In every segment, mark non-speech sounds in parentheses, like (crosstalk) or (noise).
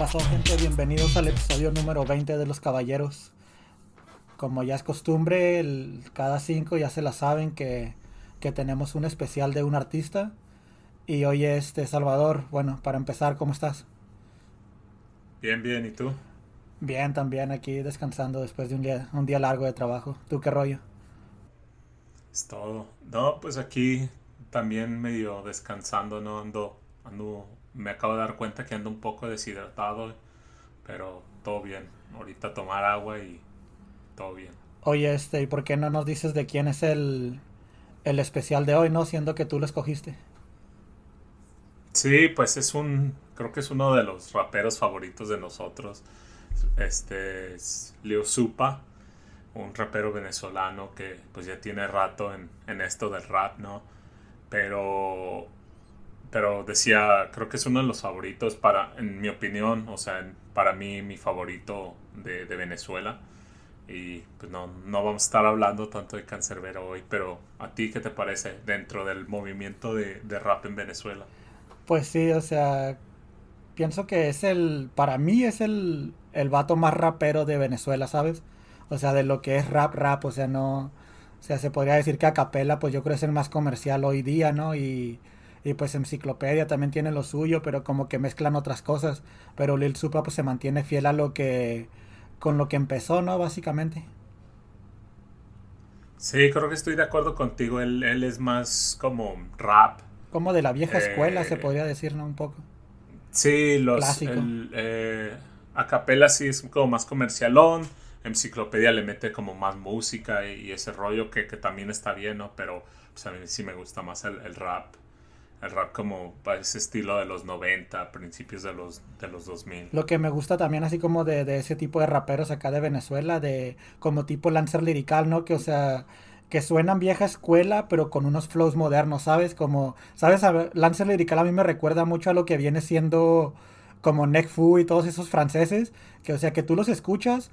pasó gente? Bienvenidos al episodio número 20 de Los Caballeros. Como ya es costumbre, el- cada cinco ya se la saben que, que tenemos un especial de un artista. Y hoy este Salvador, bueno, para empezar, ¿cómo estás? Bien, bien, ¿y tú? Bien, también aquí descansando después de un día, un día largo de trabajo. ¿Tú qué rollo? Es todo. No, pues aquí también medio descansando, no ando, ando, me acabo de dar cuenta que ando un poco deshidratado, pero todo bien. Ahorita tomar agua y todo bien. Oye, este, ¿y por qué no nos dices de quién es el, el especial de hoy, no? Siendo que tú lo escogiste. Sí, pues es un, creo que es uno de los raperos favoritos de nosotros. Este es Leo Supa, un rapero venezolano que pues ya tiene rato en, en esto del rap, ¿no? Pero, pero decía, creo que es uno de los favoritos para, en mi opinión, o sea, para mí mi favorito de, Venezuela. Y pues no, no vamos a estar hablando tanto de Cancerbero hoy, pero ¿a ti qué te parece dentro del movimiento de, de rap en Venezuela? Pues sí, o sea, pienso que es el, para mí es el, el vato más rapero de Venezuela, ¿sabes? O sea, de lo que es rap, rap, o sea, no, o sea, se podría decir que Acapella, pues yo creo es el más comercial hoy día, ¿no? Y, y pues Enciclopedia también tiene lo suyo, pero como que mezclan otras cosas. Pero Lil Supa pues se mantiene fiel a lo que, con lo que empezó, ¿no? Básicamente. Sí, creo que estoy de acuerdo contigo. Él, él es más como rap. Como de la vieja escuela, se Eh, podría decir, ¿no? Un poco. Sí, los Clásico. el, eh, Acapella sí es como más comercialón. Enciclopedia le mete como más música y, y ese rollo que, que también está bien, ¿no? Pero pues, a mí sí me gusta más el, el rap. El rap como ese estilo de los 90, principios de los, de los 2000. Lo que me gusta también así como de, de ese tipo de raperos acá de Venezuela, de como tipo Lancer Lirical, ¿no? Que o sea, que suenan vieja escuela, pero con unos flows modernos, ¿sabes? Como, ¿sabes? Lancer Lirical a mí me recuerda mucho a lo que viene siendo como Nekfu y todos esos franceses, que o sea, que tú los escuchas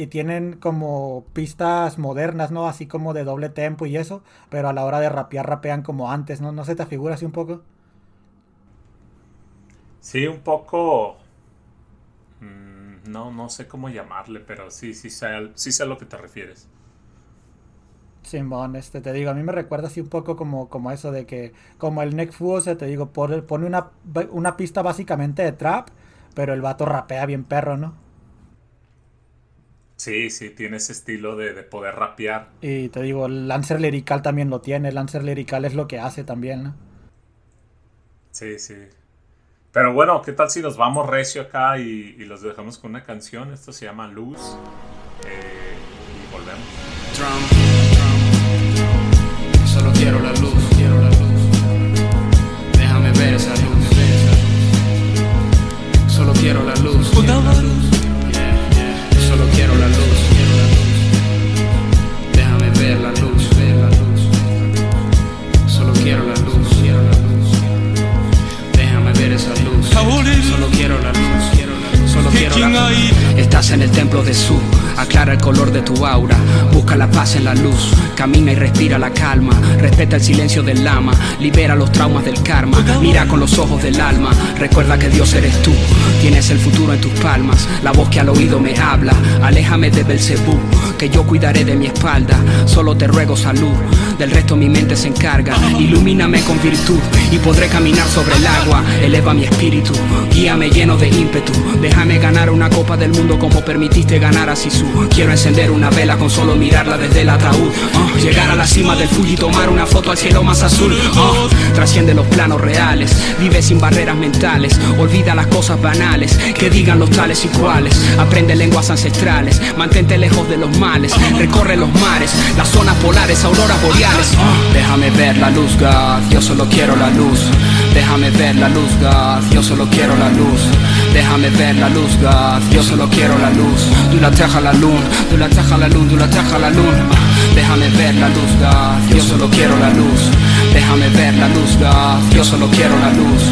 y tienen como pistas modernas, ¿no? Así como de doble tempo y eso, pero a la hora de rapear rapean como antes, ¿no? ¿No se te figura así un poco? Sí, un poco... mm, no, no sé cómo llamarle, pero sí, sí sé, sí sé a lo que te refieres. Simón, este, te digo, a mí me recuerda así un poco como, como eso de que, como el o sea, te digo, pone, pone una, una pista básicamente de trap, pero el vato rapea bien perro, ¿no? Sí, sí, tiene ese estilo de, de poder rapear. Y te digo, el Lancer Lirical también lo tiene, Lancer Lirical es lo que hace también, ¿no? Sí, sí. Pero bueno, ¿qué tal si nos vamos recio acá y, y los dejamos con una canción? Esto se llama Luz. Eh, y volvemos. Solo quiero la luz, quiero la luz. Déjame ver esa luz. Solo quiero la luz. quiero la luz. Solo quiero la luz, quiero la luz. Déjame ver la luz, ver la luz. Solo quiero la luz, quiero la luz. Déjame ver esa luz. Solo quiero la luz, quiero la luz. Solo la luz. Estás en el templo de Su, aclara el color de tu aura, busca la paz en la luz, camina y respira la calma, respeta el silencio del lama, libera los traumas del karma, mira con los ojos del alma, recuerda que Dios eres tú, tienes el futuro en tus palmas, la voz que al oído me habla, aléjame de Belcebú, que yo cuidaré de mi espalda, solo te ruego salud, del resto mi mente se encarga, ilumíname con virtud y podré caminar sobre el agua, eleva mi espíritu, guíame lleno de ímpetu, déjame ganar una copa del mundo como permitiste ganar a Sisu, quiero encender una vela con solo mirarla desde el ataúd, Ah, llegar a la cima del Fuji y tomar una foto al cielo más azul, Ah, trasciende los planos reales, vive sin barreras mentales, olvida las cosas banales, que digan los tales y cuales, aprende lenguas ancestrales, mantente lejos de los males, recorre los mares, las zonas polares, auroras boreales, Ah, déjame ver la luz, God, yo solo quiero la luz, déjame ver la luz, God, yo solo quiero la luz, déjame ver la luz, Yo solo quiero la luz, tú la traja la luz, tú la traja la luz, tú la traja la luz, Ah, déjame ver la luz, God, yo solo quiero la luz, déjame ver la luz, God, yo solo quiero la luz,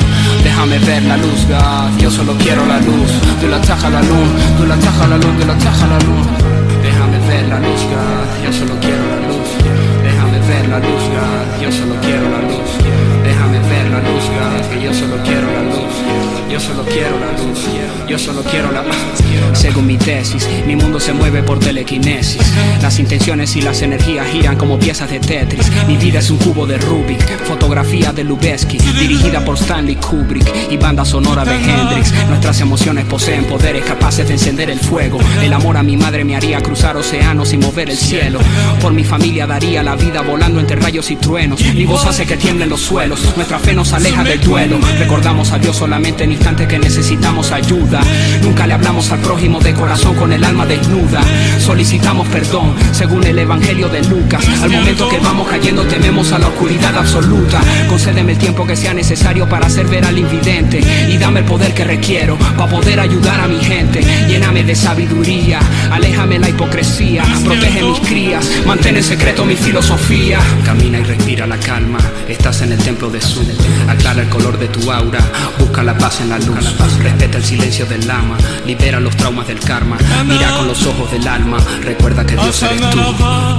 déjame ver la luz, God, yo solo quiero la luz, tú la traja la luz, tú la traja la luz, tú la traja la luz, déjame ver la luz, God, yo solo quiero la luz, déjame ver la luz, God, yo solo quiero la luz, déjame ver la luz, God, que yo solo quiero la luz, yo solo quiero la luz. Yo solo quiero la Según mi tesis, mi mundo se mueve por telequinesis. Las intenciones y las energías giran como piezas de Tetris. Mi vida es un cubo de Rubik, fotografía de Lubeski, dirigida por Stanley Kubrick y banda sonora de Hendrix. Nuestras emociones poseen poderes capaces de encender el fuego. El amor a mi madre me haría cruzar océanos y mover el cielo. Por mi familia daría la vida volando entre rayos y truenos. Mi voz hace que tiemblen los suelos. Nuestra fe nos aleja del duelo. Recordamos a Dios solamente en instantes que necesitamos ayuda. Nunca le hablamos al prójimo de corazón con el alma desnuda. Solicitamos perdón según el evangelio de Lucas. Al momento que vamos cayendo tememos a la oscuridad absoluta. Concédeme el tiempo que sea necesario para hacer ver al invidente. Y dame el poder que requiero para poder ayudar a mi gente. Lléname de sabiduría. Aléjame la hipocresía. Protege mis crías. Mantén en secreto mi filosofía. Camina y respira la calma. Estás en el templo de Su. Aclara el color de tu aura. Busca la paz en la luz. Respeta el silencio del lama. Libera los traumas del karma. Mira con los ojos del alma. Recuerda que Dios eres tú.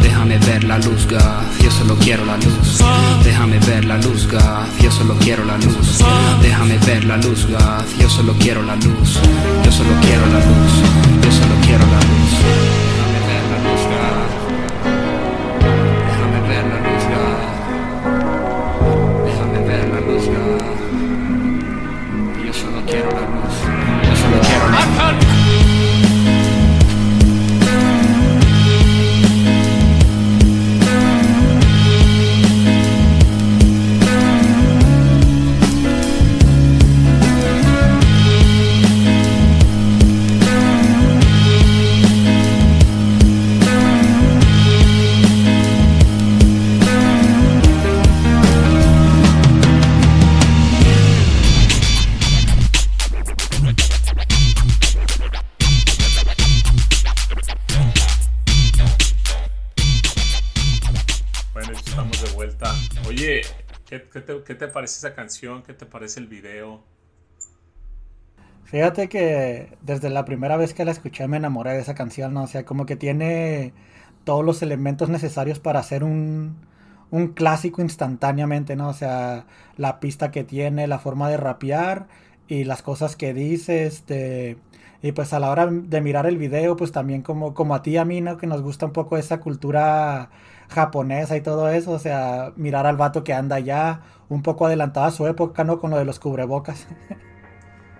Déjame ver la luz, God. Yo solo quiero la luz. Déjame ver la luz, God. Yo solo quiero la luz. Déjame ver la luz, God. Yo solo quiero la luz. Yo solo quiero la luz. Yo solo quiero la luz. ¿Qué, te parece esa canción? ¿Qué te parece el video? Fíjate que desde la primera vez que la escuché me enamoré de esa canción, ¿no? O sea, como que tiene todos los elementos necesarios para hacer un, un clásico instantáneamente, ¿no? O sea, la pista que tiene, la forma de rapear y las cosas que dice, este... Y pues a la hora de mirar el video, pues también como, como a ti y a mí, ¿no? Que nos gusta un poco esa cultura japonesa y todo eso, o sea, mirar al vato que anda ya un poco adelantado a su época, ¿no? Con lo de los cubrebocas. (laughs)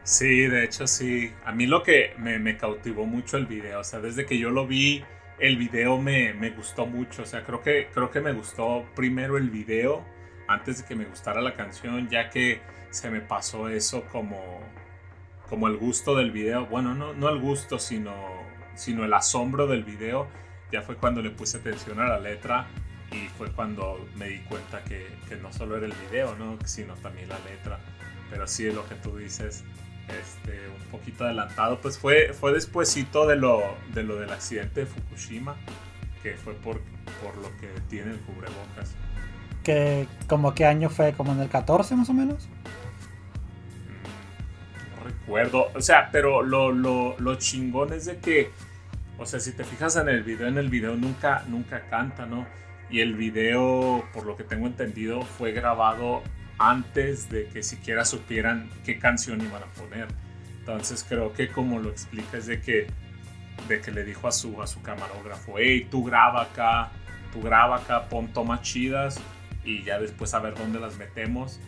Sí, de hecho sí. A mí lo que me, me cautivó mucho el video, o sea, desde que yo lo vi, el video me, me gustó mucho. O sea, creo que, creo que me gustó primero el video antes de que me gustara la canción, ya que se me pasó eso como, como el gusto del video. Bueno, no, no el gusto, sino, sino el asombro del video. Ya fue cuando le puse atención a la letra y fue cuando me di cuenta que, que no solo era el video, ¿no? sino también la letra. Pero sí, lo que tú dices, este, un poquito adelantado, pues fue, fue despuesito de lo, de lo del accidente de Fukushima, que fue por, por lo que tiene el cubrebocas. que como qué año fue, como en el 14 más o menos. No recuerdo, o sea, pero lo, lo, lo chingón es de que, o sea, si te fijas en el video, en el video nunca, nunca canta, ¿no? Y el video, por lo que tengo entendido, fue grabado antes de que siquiera supieran qué canción iban a poner. Entonces creo que como lo explica es de que, de que le dijo a su, a su camarógrafo, hey, tú graba acá, tú graba acá, pon tomas chidas y ya después a ver dónde las metemos.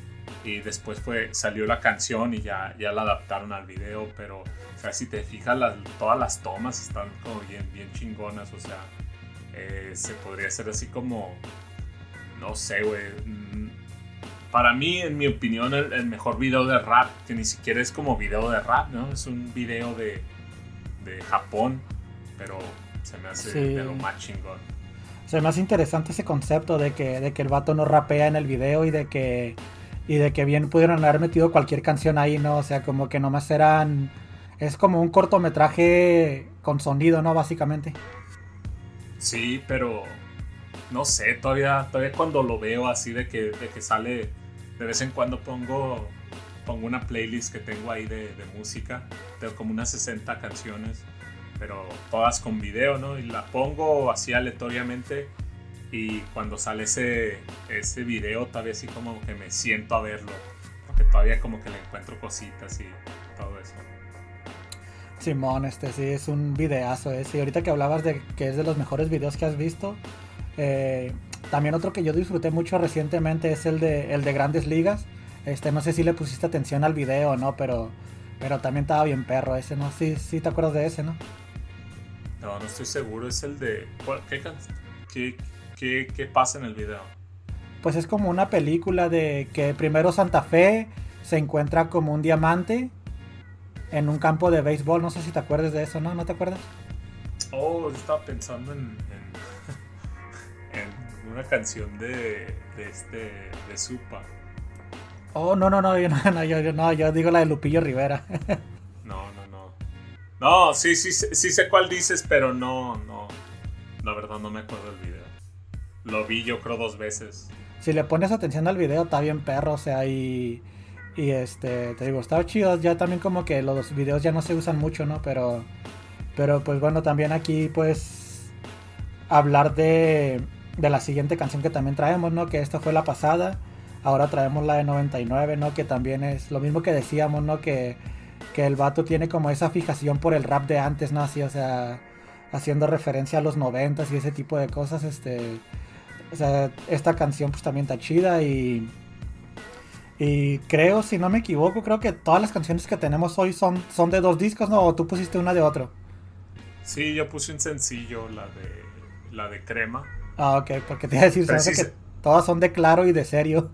Y después fue, salió la canción y ya, ya la adaptaron al video, pero o sea, si te fijas, las, todas las tomas están como bien, bien chingonas, o sea, eh, se podría hacer así como, no sé, güey. mm, Para mí, en mi opinión, el, el mejor video de rap, que ni siquiera es como video de rap, ¿no? Es un video de, de Japón, pero se me hace Sí. de lo más chingón. Se me hace interesante ese concepto de que, de que el vato no rapea en el video y de que y de que bien pudieron haber metido cualquier canción ahí, ¿no? O sea, como que nomás eran es como un cortometraje con sonido, ¿no? Básicamente. Sí, pero no sé, todavía, todavía cuando lo veo así de que, de que sale, de vez en cuando pongo, pongo una playlist que tengo ahí de, de música, tengo como unas 60 canciones, pero todas con video, ¿no? Y la pongo así aleatoriamente y cuando sale ese, ese video todavía así como que me siento a verlo, porque todavía como que le encuentro cositas y todo eso. Simón, este sí, es un videazo ese. Y ahorita que hablabas de que es de los mejores videos que has visto, eh, también otro que yo disfruté mucho recientemente es el de, el de Grandes Ligas. Este, no sé si le pusiste atención al video o no, pero, pero también estaba bien perro ese, ¿no? Sí, sí te acuerdas de ese, ¿no? No, no estoy seguro. Es el de. ¿Qué, qué, qué, qué pasa en el video? Pues es como una película de que primero Santa Fe se encuentra como un diamante en un campo de béisbol. No sé si te acuerdas de eso, ¿no? ¿No te acuerdas? Oh, yo estaba pensando en, en, (laughs) una canción de, de este de Supa. Oh, no, no, no, yo, no, (laughs) yo, no, yo digo la de Lupillo Rivera. (laughs) no, no, no. No, sí, sí, sí sé cuál dices, pero no, no. La verdad no me acuerdo del video. Lo vi yo creo dos veces. Si le pones atención al video, está bien perro, o sea, y... Y este, te digo, está chido. Ya también como que los videos ya no se usan mucho, ¿no? Pero, pero pues bueno, también aquí pues hablar de, de la siguiente canción que también traemos, ¿no? Que esta fue la pasada. Ahora traemos la de 99, ¿no? Que también es lo mismo que decíamos, ¿no? Que, que el vato tiene como esa fijación por el rap de antes, ¿no? Así, o sea, haciendo referencia a los 90 y ese tipo de cosas, este... O sea, esta canción pues también está chida y y creo, si no me equivoco, creo que todas las canciones que tenemos hoy son, son de dos discos, ¿no? ¿O tú pusiste una de otro? Sí, yo puse un sencillo, la de, la de Crema. Ah, ok, porque te iba a decir, que todas son de claro y de serio.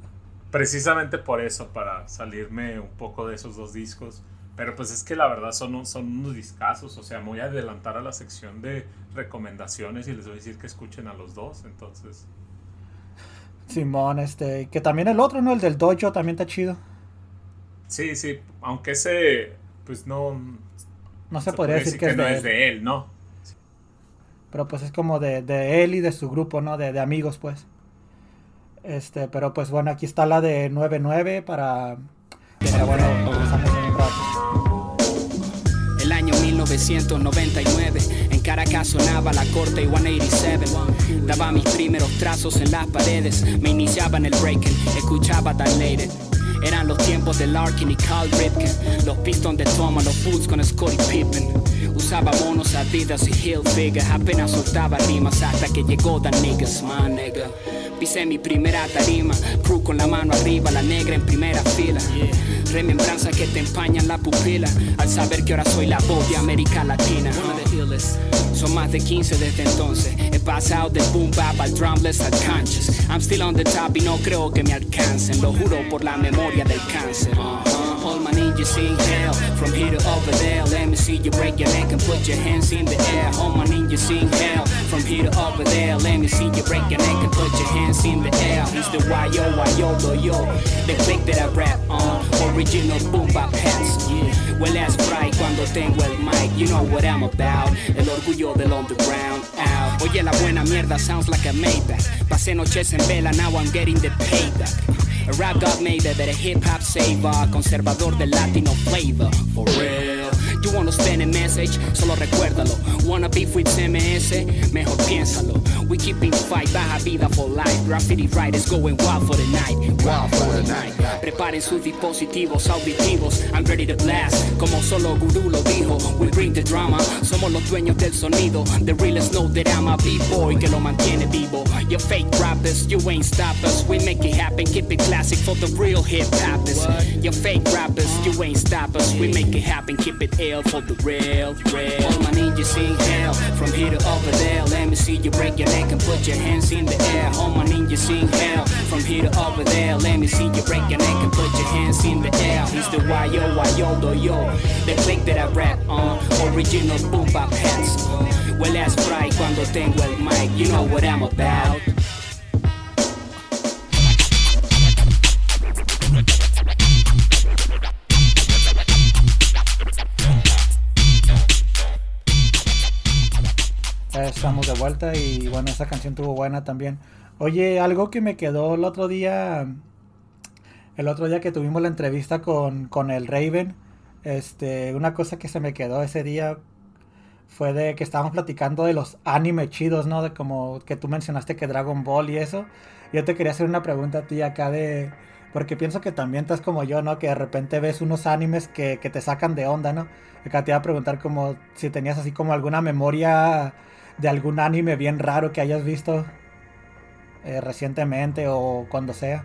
Precisamente por eso, para salirme un poco de esos dos discos. Pero pues es que la verdad son, son unos discazos, o sea, me voy a adelantar a la sección de recomendaciones y les voy a decir que escuchen a los dos, entonces... Simón, este, que también el otro, ¿no? El del Dojo también está chido. Sí, sí, aunque ese, pues no... No se, podría decir, que, es, no de es de él, ¿no? Pero pues es como de, de él y de su grupo, ¿no? De, de, amigos, pues. Este, pero pues bueno, aquí está la de 99 para... Pero bueno, regresamos en un rato. El año 1999 Caracas sonaba la corte 187. Daba mis primeros trazos en las paredes. Me iniciaba en el breaking, escuchaba Dilated. Eran los tiempos de Larkin y Carl Ripken. Los Pistons de Thomas, los Bulls con Scottie Pippen. Usaba monos, Adidas y Hilfiger. Apenas soltaba rimas hasta que llegó The Niggas, my nigga. Pisé mi primera tarima, crew con la mano arriba, la negra en primera fila. Remembranzas que te empañan la pupila al saber que ahora soy la voz de América Latina. Son más de 15 desde entonces. He pasado de boom bap al drumless al conscious. I'm still on the top y no creo que me alcancen. Lo juro por la memoria del cáncer. All my ninjas in hell, from here to over there. Let me see you break your neck and put your hands in the air. All my ninjas in hell, from here to over there. Let me see you break your neck and put your hands in the air. He's the yo, yo, do yo. The click that I rap on, original boom bap hats. Yeah. Huele a spray cuando tengo el mic, you know what I'm about. El orgullo del underground. Out. Oye, la buena mierda sounds like a Maybach. Pasé noches en vela, now I'm getting the payback. A rap god made it, a hip hop saver, conservador del latino flavor. For real. You wanna spend a message, solo recuérdalo. Wanna beef with CMS, mejor piénsalo. We keeping fight, baja vida for life. Graffiti writers going wild for the night. Wild for the night. Preparen sus dispositivos auditivos. I'm ready to blast, como solo Guru lo dijo. Somos los dueños del sonido. The realest know that I'm a B-boy que lo mantiene vivo. You fake rappers, you ain't stop us. We make it happen, keep it classic for the real hip hoppers. You fake rappers, you ain't stop us. We make it happen, keep it ill for the real, real. All my ninjas in hell, from here to over there. Let me see you break your neck and put your hands in the air. All my ninjas in hell, from here to over there. Let me see you break your neck and put your hands in the air. He's the yo, yo, do yo. The click that I rap on, original boom estamos de vuelta y bueno, esa canción tuvo buena también. Oye, algo que me quedó el otro día, el otro día que tuvimos la entrevista con, con el Raven, este, una cosa que se me quedó ese día fue de que estábamos platicando de los anime chidos, ¿no? De como que tú mencionaste que Dragon Ball y eso. Yo te quería hacer una pregunta a ti acá de, Porque pienso que también estás como yo, ¿no? Que de repente ves unos animes que, que te sacan de onda, ¿no? Acá te iba a preguntar como si tenías así como alguna memoria de algún anime bien raro que hayas visto eh, recientemente o cuando sea.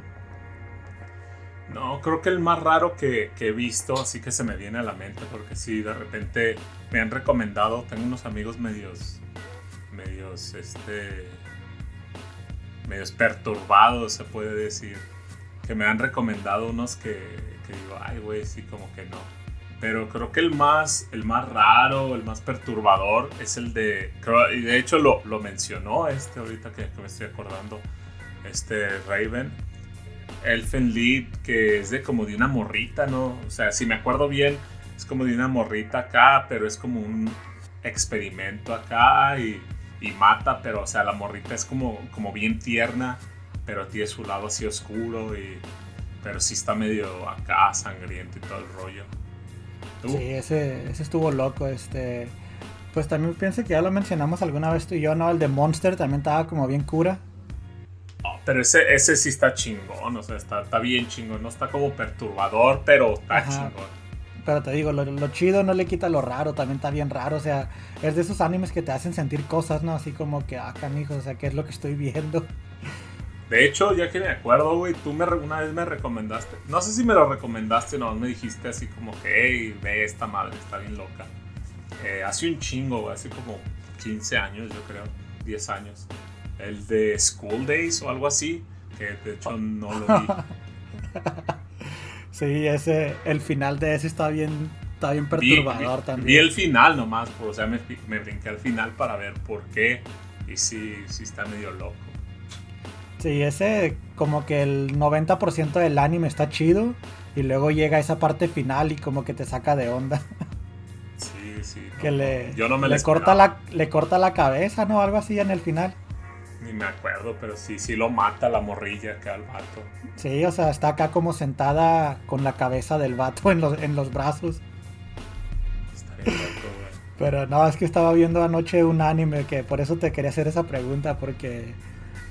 No, creo que el más raro que, que, he visto, así que se me viene a la mente, porque sí, de repente me han recomendado, tengo unos amigos medios, medios, este, medios perturbados, se puede decir, que me han recomendado unos que, que digo, ay, güey, sí, como que no. Pero creo que el más, el más raro, el más perturbador es el de, creo, y de hecho lo, lo mencionó este ahorita que, que me estoy acordando, este Raven Elfen que es de como de una morrita, ¿no? O sea, si me acuerdo bien, es como de una morrita acá, pero es como un experimento acá y, y mata, pero o sea, la morrita es como, como bien tierna, pero tiene su lado así oscuro y... Pero sí está medio acá, sangriento y todo el rollo. ¿Tú? Sí, ese, ese estuvo loco, este... Pues también pienso que ya lo mencionamos alguna vez tú y yo, ¿no? El de Monster también estaba como bien cura. Pero ese, ese sí está chingón, o sea, está, está bien chingón. No está como perturbador, pero está Ajá. chingón. Pero te digo, lo, lo, chido no le quita lo raro, también está bien raro. O sea, es de esos animes que te hacen sentir cosas, ¿no? Así como que, ah, canijo, o sea, ¿qué es lo que estoy viendo? De hecho, ya que me acuerdo, güey, tú me, una vez me recomendaste. No sé si me lo recomendaste o no, me dijiste así como que, hey, ve esta madre, está bien loca. Eh, hace un chingo, güey, hace como 15 años, yo creo, 10 años el de School Days o algo así, que de hecho no lo vi. (laughs) sí, ese, el final de ese está bien, está bien perturbador vi, también. Vi el final nomás, o sea, me, me, brinqué al final para ver por qué y sí, sí está medio loco. Sí, ese como que el 90% del anime está chido y luego llega esa parte final y como que te saca de onda. Sí, sí. Que le, yo no me le corta la le corta la cabeza, ¿no? Algo así en el final. Ni me acuerdo, pero sí, sí lo mata la morrilla acá al vato. Sí, o sea, está acá como sentada con la cabeza del vato en los, en los brazos. Está bien loco, güey. Pero no, es que estaba viendo anoche un anime que por eso te quería hacer esa pregunta, porque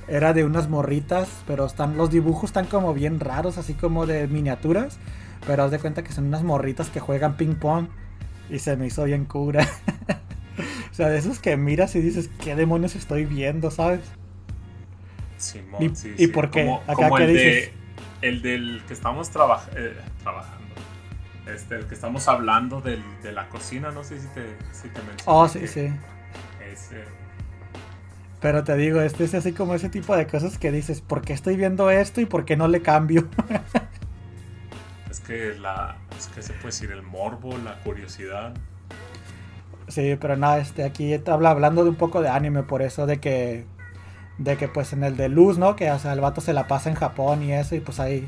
era de unas morritas, pero están los dibujos están como bien raros, así como de miniaturas, pero haz de cuenta que son unas morritas que juegan ping pong y se me hizo bien cura. (laughs) o sea, de esos que miras y dices, ¿qué demonios estoy viendo, sabes? Simón, ¿Y, sí, ¿y sí. por qué? Como, ¿Acá como qué el, dices? de, el del que estamos traba eh, trabajando. Este, el que estamos hablando del, de la cocina, no sé si te, si te mencioné. Oh, sí, que sí. Ese, Pero te digo, este es así como ese tipo de cosas que dices, ¿por qué estoy viendo esto y por qué no le cambio? es que la. Es que se puede decir el morbo, la curiosidad. sí, pero nada, este, aquí habla hablando de un poco de anime, por eso de que, de que pues en el de Luz, ¿no? Que o el vato se la pasa en Japón y eso, y pues ahí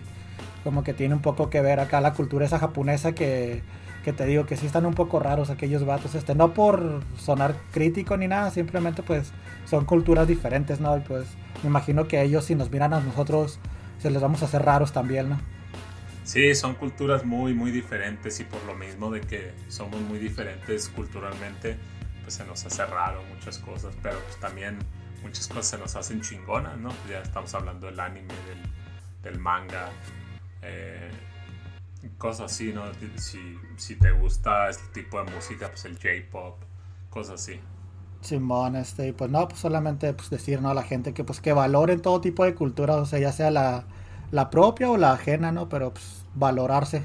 como que tiene un poco que ver acá la cultura esa japonesa que, que te digo que sí están un poco raros aquellos vatos, este, no por sonar crítico ni nada, simplemente pues son culturas diferentes, ¿no? Y pues me imagino que ellos si nos miran a nosotros se les vamos a hacer raros también, ¿no? Sí, son culturas muy, muy diferentes y por lo mismo de que somos muy diferentes culturalmente, pues se nos hace raro muchas cosas, pero pues también muchas cosas se nos hacen chingonas, ¿no? Ya estamos hablando del anime, del, del manga, eh, cosas así, ¿no? Si, si te gusta este tipo de música, pues el J-pop, cosas así. Simón, este, y pues no, pues solamente pues decir ¿no? a la gente que pues que valoren todo tipo de cultura, o sea, ya sea la, la propia o la ajena, ¿no? Pero pues valorarse.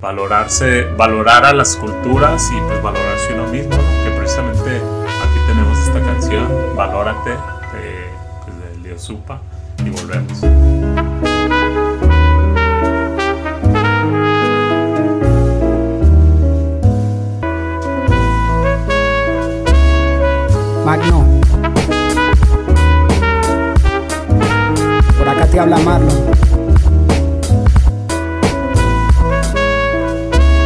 Valorarse, valorar a las culturas y pues valorarse uno mismo, ¿no? Que precisamente esta canción, Valórate, de, pues, de Leo Supa, y volvemos. Magno. Por acá te habla Marlon.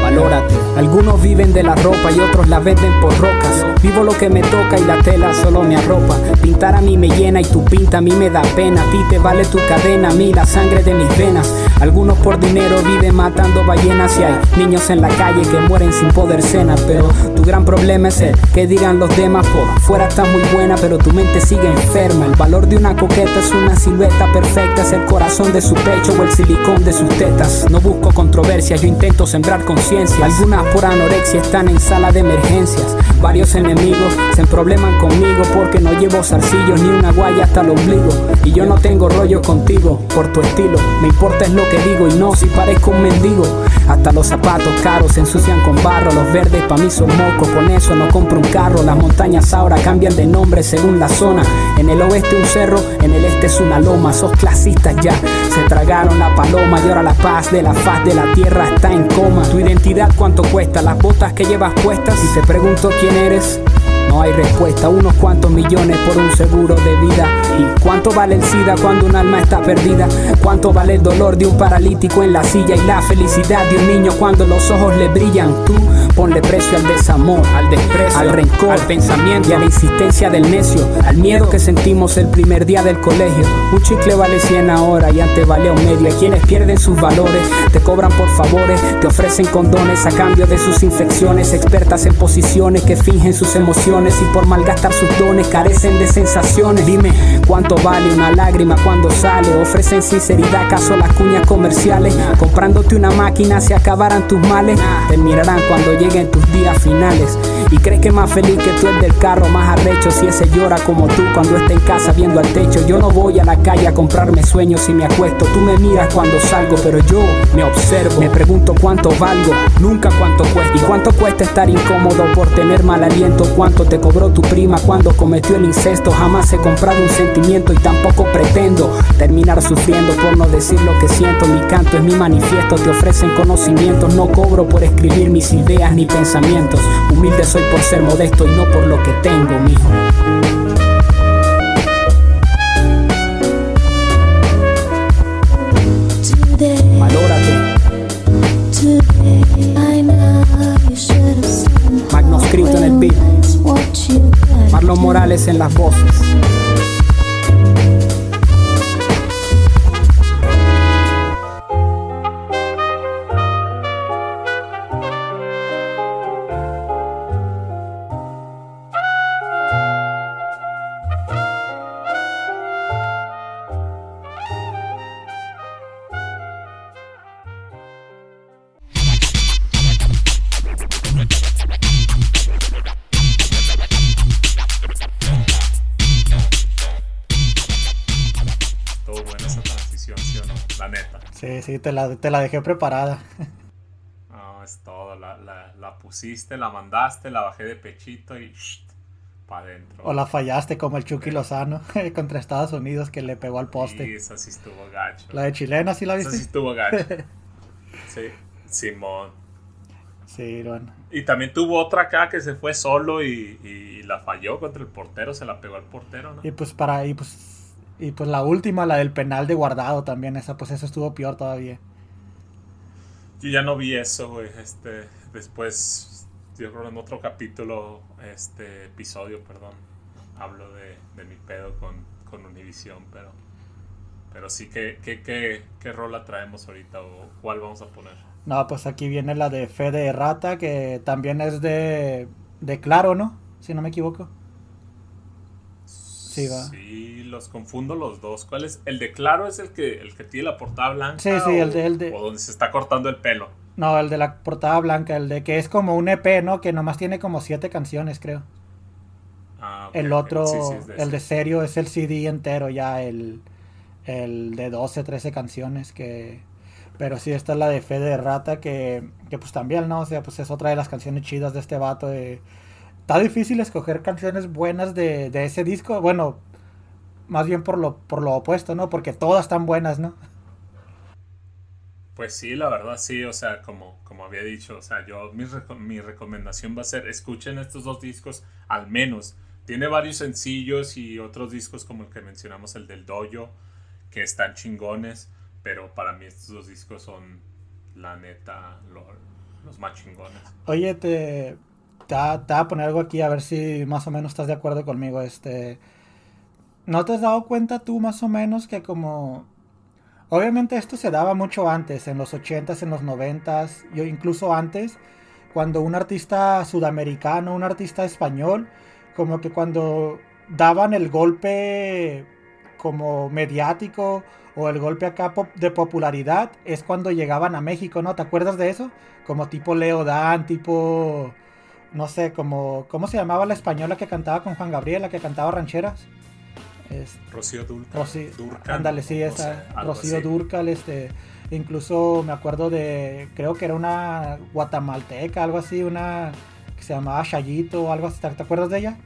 Valórate. Algunos viven de la ropa y otros la venden por rocas. Vivo lo que me toca y la tela solo me arropa. Pintar a mí me llena y tu pinta a mí me da pena. A ti te vale tu cadena, a mí la sangre de mis venas. Algunos por dinero viven matando ballenas y hay niños en la calle que mueren sin poder cenar. Pero tu gran problema es el que dirán los demás. Por fuera estás muy buena, pero tu mente sigue enferma. El valor de una coqueta es una silueta perfecta, es el corazón de su pecho o el silicón de sus tetas. No busco controversias, yo intento sembrar conciencia. Algunas por anorexia están en sala de emergencias. Varios enemigos se probleman conmigo porque no llevo zarcillos ni una guaya hasta el ombligo. Y yo no tengo rollo contigo por tu estilo. Me importa es lo que digo y no si parezco un mendigo. Hasta los zapatos caros se ensucian con barro. Los verdes pa' mí son mocos, con eso no compro un carro. Las montañas ahora cambian de nombre según la zona. En el oeste un cerro, en el este es una loma. Sos clasistas ya, se tragaron la paloma y ahora la paz de la faz de la tierra está en coma. Tu identidad cuánto cuesta, las botas que llevas puestas. Si te pregunto quién eres, no hay respuesta, unos cuantos millones por un seguro de vida. ¿Y cuánto vale el SIDA cuando un alma está perdida? ¿Cuánto vale el dolor de un paralítico en la silla y la felicidad de un niño cuando los ojos le brillan? Tú ponle precio al desamor, al desprecio, al rencor, al pensamiento y a la insistencia del necio, al miedo que sentimos el primer día del colegio. Un chicle vale 100 ahora y antes valía un medio. Hay quienes pierden sus valores, te cobran por favores, te ofrecen condones a cambio de sus infecciones, expertas en posiciones que fingen sus emociones y por malgastar sus dones carecen de sensaciones. Dime cuánto vale una lágrima cuando sale. Ofrecen sinceridad, acaso las cuñas comerciales. Comprándote una máquina se acabarán tus males. Te mirarán cuando lleguen tus días finales. Y crees que más feliz que tú el del carro, más arrecho si ese llora como tú cuando está en casa viendo al techo. Yo no voy a la calle a comprarme sueños y me acuesto. Tú me miras cuando salgo, pero yo me observo. Me pregunto cuánto valgo, nunca cuánto cuesta. Y cuánto cuesta estar incómodo por tener mal aliento. Cuánto te cobró tu prima cuando cometió el incesto. Jamás he comprado un sentimiento y tampoco pretendo terminar sufriendo por no decir lo que siento. Mi canto es mi manifiesto, te ofrecen conocimientos. No cobro por escribir mis ideas ni pensamientos. Humilde soy por ser modesto y no por lo que tengo, mijo. Morales en las voces. Sí, sí, te la, te la dejé preparada. No, es todo. La, la, la pusiste, la mandaste, la bajé de pechito y para adentro. O la fallaste como el Chucky Lozano (laughs) contra Estados Unidos que le pegó al Sí, poste. esa sí estuvo gacho. La de chilena, ¿sí la Esa sí viste? estuvo gacho. (laughs) Sí, Simón. Sí, bueno. Y también tuvo otra acá que se fue solo y, y la falló contra el portero, se la pegó al portero, ¿no? Y pues para y pues y pues la última, la del penal de guardado también, esa pues eso estuvo peor todavía. Yo ya no vi eso, güey. Este, después, yo creo en otro capítulo, este episodio, perdón, hablo de, de mi pedo con, con Univision, pero, pero sí, ¿qué, qué, qué, qué rola traemos ahorita o cuál vamos a poner? No, pues aquí viene la de Fe de Rata, que también es de, de Claro, ¿no? Si no me equivoco. Sí, va. Sí, los confundo los dos. ¿Cuál es? El de Claro es el que, el que tiene la portada blanca. Sí, sí, el o- de- el de- O donde se está cortando el pelo. No, el de la portada blanca, el de que es como un EP, ¿no? Que nomás tiene como siete canciones, creo. Ah, ok, El otro, Sí, sí, es de el de serio, es el CD entero, ya el, el de 12, 13 canciones que... Pero sí, esta es la de Fe de Rata, que, que pues también, ¿no? O sea, pues es otra de las canciones chidas de este vato. De... Está difícil escoger canciones buenas de, de ese disco. Bueno, más bien por lo, por lo opuesto, ¿no? Porque todas están buenas, ¿no? Pues sí, la verdad sí, o sea, como, como había dicho, o sea, yo mi, reco- mi recomendación va a ser, escuchen estos dos discos al menos. Tiene varios sencillos y otros discos como el que mencionamos, el del Dojo, que están chingones, pero para mí estos dos discos son la neta lo- los más chingones. Oye, te... te va- te voy a poner algo aquí a ver si más o menos estás de acuerdo conmigo. Este, ¿no te has dado cuenta tú más o menos que como... Obviamente esto se daba mucho antes, en los 80s, en los 90s, yo incluso antes, cuando un artista sudamericano, un artista español, como que cuando daban el golpe como mediático o el golpe acá de popularidad, es cuando llegaban a México, ¿no? ¿Te acuerdas de eso? Como tipo Leo Dan, tipo no sé, como, ¿cómo se llamaba la española que cantaba con Juan Gabriel, la que cantaba rancheras? Es- Rocío. Rosy- Durcan, ándale, sí, esa, Rocío así. Durcal, este, incluso me acuerdo de, creo que era una guatemalteca, algo así, una que se llamaba Chayito o algo así, ¿te acuerdas de ella?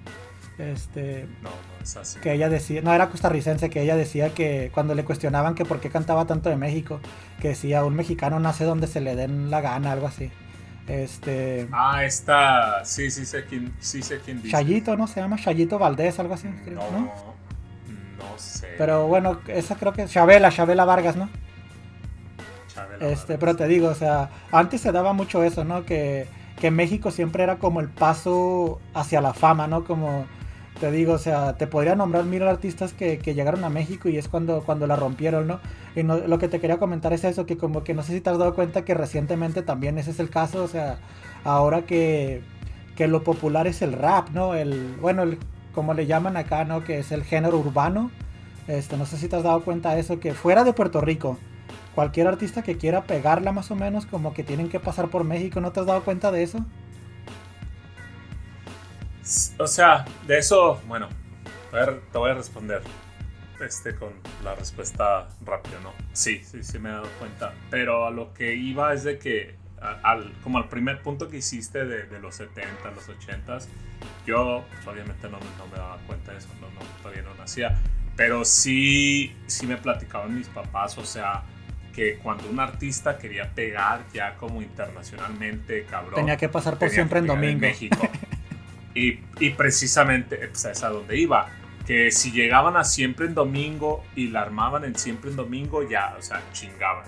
Este, No, no es así. que ella decía, no era costarricense, que ella decía que cuando le cuestionaban que por qué cantaba tanto de México, que decía, un mexicano nace donde se le den la gana, algo así. Este, Ah, esta. Sí, sí sé quién, sí sé quién dice. Chayito, ¿no? Se llama Chayito Valdés, algo así, creo, No, ¿no? No sé. Pero bueno, esa creo que es Chabela, Chabela Vargas, ¿no? Chabela Este, Vargas. pero te digo, o sea, antes se daba mucho eso, ¿no? Que, que México siempre era como el paso hacia la fama, ¿no? Como te digo, o sea, te podría nombrar mil artistas que, que llegaron a México y es cuando, cuando la rompieron, ¿no? Y no- lo que te quería comentar es eso, que como que no sé si te has dado cuenta que recientemente también ese es el caso, o sea, ahora que, que lo popular es el rap, ¿no? El, bueno, el, como le llaman acá, ¿no? Que es el género urbano. Este, no sé si te has dado cuenta de eso, que fuera de Puerto Rico, cualquier artista que quiera pegarla más o menos, como que tienen que pasar por México, ¿no te has dado cuenta de eso? O sea, de eso, bueno, a ver, te voy a responder este con la respuesta rápida, ¿no? Sí, sí, sí me he dado cuenta. Pero a lo que iba es de que, al, como al primer punto que hiciste de, de los 70, los 80, yo pues, obviamente no, me- no me daba cuenta de eso, no, no, todavía no nacía. Pero sí, sí me platicaban mis papás, o sea, que cuando un artista quería pegar ya como internacionalmente, cabrón. Tenía que pasar por siempre en domingo. México. Y, y precisamente pues, es a donde iba. Que si llegaban a siempre en domingo y la armaban en siempre en domingo, ya, o sea, chingaban.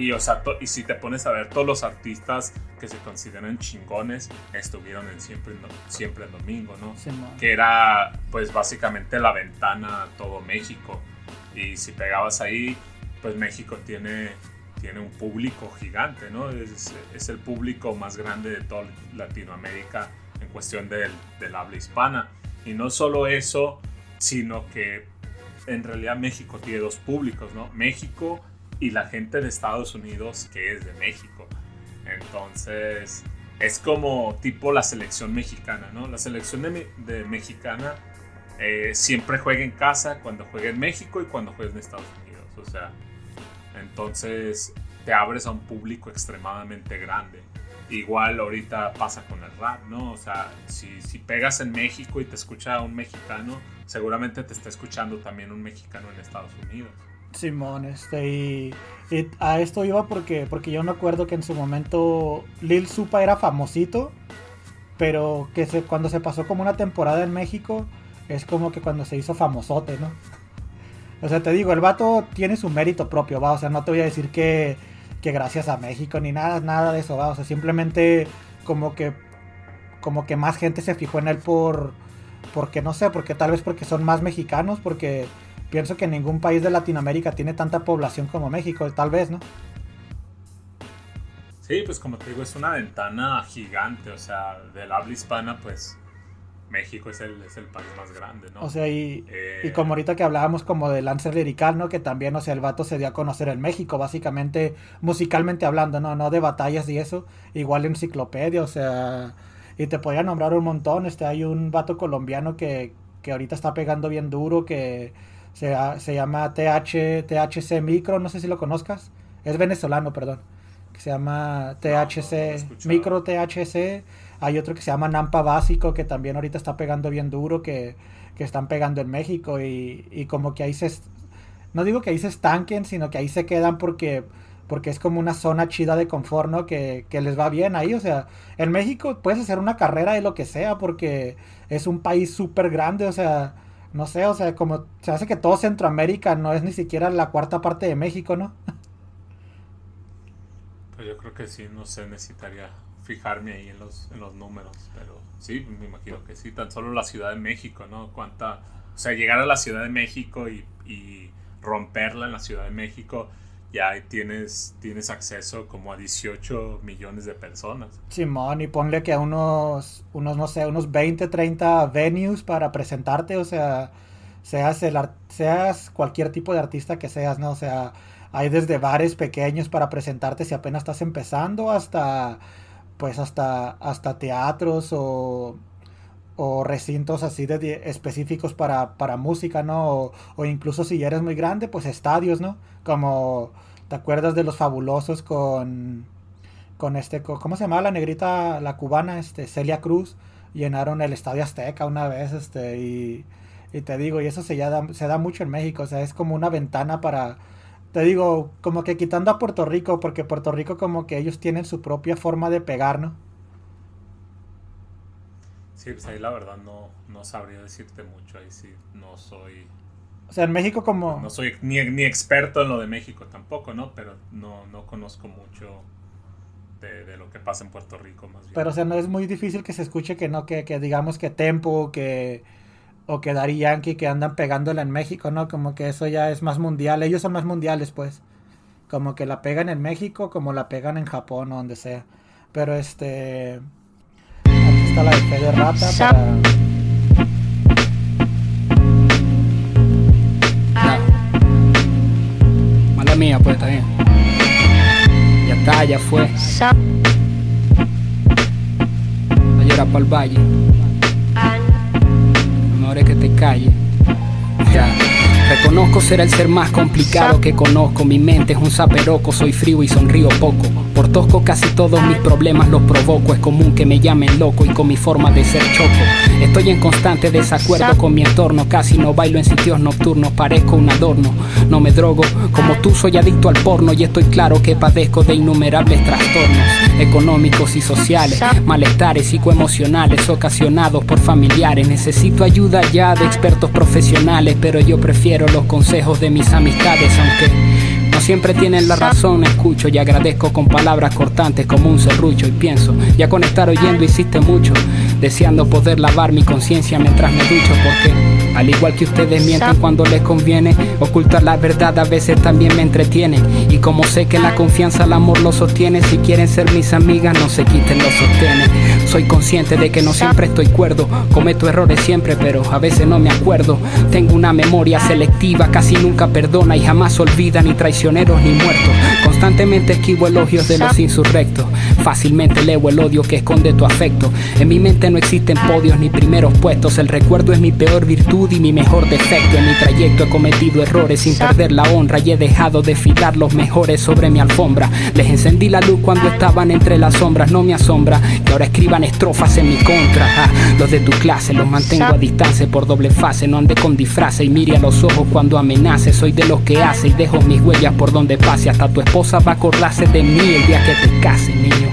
Y, o sea, y si te pones a ver, todos los artistas que se consideran chingones estuvieron en siempre en, siempre en domingo, ¿no? Simón. que era pues básicamente la ventana a todo México. Y si pegabas ahí, pues México tiene, tiene un público gigante, ¿no? Es, es el público más grande de toda Latinoamérica en cuestión del, del habla hispana. Y no solo eso, sino que en realidad México tiene dos públicos, ¿no? México y la gente de Estados Unidos que es de México. Entonces, es como tipo la selección mexicana, ¿no? La selección de, de mexicana eh, siempre juega en casa cuando juega en México y cuando juega en Estados Unidos. O sea, entonces te abres a un público extremadamente grande. Igual ahorita pasa con el rap, ¿no? O sea, si, si pegas en México y te escucha un mexicano, seguramente te está escuchando también un mexicano en Estados Unidos. Simón, este, y, a esto iba porque, porque yo me acuerdo que en su momento Lil Supa era famosito, pero que se, cuando se pasó como una temporada en México, es como que cuando se hizo famosote, ¿no? O sea, te digo, el vato tiene su mérito propio, va, o sea, no te voy a decir que, que gracias a México ni nada, nada de eso, va, o sea, simplemente como que, como que más gente se fijó en él por, porque no sé, porque tal vez porque son más mexicanos, porque pienso que ningún país de Latinoamérica tiene tanta población como México, tal vez, ¿no? Sí, pues como te digo, es una ventana gigante, o sea, del habla hispana, pues México es el, es el país más grande, ¿no? O sea, y, Eh, y como ahorita que hablábamos como de Lancer Lirical, ¿no? Que también, o sea, el vato se dio a conocer en México, básicamente, musicalmente hablando, ¿no? No de batallas y eso, igual enciclopedia, o sea, y te podría nombrar un montón, este, hay un vato colombiano que, que ahorita está pegando bien duro, que se, se llama TH, THC Micro, no sé si lo conozcas, es venezolano, perdón, que se llama no, no THC. Micro THC, hay otro que se llama Nampa Básico, que también ahorita está pegando bien duro, que, que están pegando en México y, y como que ahí se... No digo que ahí se estanquen, sino que ahí se quedan porque, porque es como una zona chida de confort, ¿no? Que, que les va bien ahí. O sea, en México puedes hacer una carrera de lo que sea porque es un país súper grande, o sea, no sé, o sea, como se hace que todo Centroamérica no es ni siquiera la cuarta parte de México, ¿no? Pues yo creo que sí, no sé, necesitaría fijarme ahí en los, en los números, pero sí, me imagino que sí, tan solo la Ciudad de México, ¿no? Cuánta, o sea, llegar a la Ciudad de México y, y romperla en la Ciudad de México, ya tienes, tienes acceso como a 18 millones de personas. Simón, y ponle que a unos, unos, no sé, unos 20, 30 venues para presentarte, o sea, seas, el, seas cualquier tipo de artista que seas, ¿no? O sea, hay desde bares pequeños para presentarte si apenas estás empezando hasta, pues hasta, hasta teatros o, o recintos así de, específicos para, para música, ¿no? O, incluso si eres muy grande, pues estadios, ¿no? Como, ¿te acuerdas de los fabulosos con, con este, ¿cómo se llamaba la negrita, la cubana, este, Celia Cruz? Llenaron el Estadio Azteca una vez, este, y, y te digo, y eso se, ya da, se da mucho en México, o sea, es como una ventana para, te digo, como que quitando a Puerto Rico, porque Puerto Rico como que ellos tienen su propia forma de pegar, ¿no? Sí, pues ahí la verdad no, no sabría decirte mucho, ahí sí no soy o sea, en México como... No soy ni, ni experto en lo de México tampoco, ¿no? Pero no, no conozco mucho de, de, lo que pasa en Puerto Rico más bien. Pero o sea, no es muy difícil que se escuche que no, que, que digamos que Tempo, que... O que Daddy Yankee que andan pegándola en México, ¿no? Como que eso ya es más mundial. Ellos son más mundiales, pues. Como que la pegan en México, como la pegan en Japón o donde sea. Pero este... Está la de Rata para... mía, pues está bien. Ya está, ya fue. A llorar para el valle. Mejor es que te calle. Ya. Reconozco ser el ser más complicado que conozco. Mi mente es un saperoco, soy frío y sonrío poco. Por tosco casi todos mis problemas los provoco. Es común que me llamen loco y con mi forma de ser choco. Estoy en constante desacuerdo con mi entorno. Casi no bailo en sitios nocturnos, parezco un adorno. No me drogo, como tú soy adicto al porno y estoy claro que padezco de innumerables trastornos económicos y sociales, malestares psicoemocionales ocasionados por familiares. Necesito ayuda ya de expertos profesionales, pero yo prefiero los consejos de mis amistades, aunque no siempre tienen la razón. Escucho y agradezco con palabras cortantes como un serrucho y pienso, ya con estar oyendo hiciste mucho, deseando poder lavar mi conciencia mientras me ducho, porque al igual que ustedes mienten cuando les conviene, ocultar la verdad a veces también me entretiene. Y como sé que la confianza al amor lo sostiene, si quieren ser mis amigas, no se quiten los sostenes. Soy consciente de que no siempre estoy cuerdo, cometo errores siempre, pero a veces no me acuerdo. Tengo una memoria selectiva, casi nunca perdona y jamás olvida ni traicioneros ni muertos. Constantemente esquivo elogios de los insurrectos. Fácilmente leo el odio que esconde tu afecto. En mi mente no existen podios ni primeros puestos. El recuerdo es mi peor virtud y mi mejor defecto. En mi trayecto he cometido errores sin perder la honra y he dejado de filar los mejores sobre mi alfombra. Les encendí la luz cuando estaban entre las sombras. No me asombra que ahora escriban estrofas en mi contra. Los de tu clase los mantengo a distancia por doble fase. No ande con disfraz y mire a los ojos cuando amenace. Soy de los que hace y dejo mis huellas por donde pase. Hasta tu esposa va a acordarse de mí el día que te case, niño.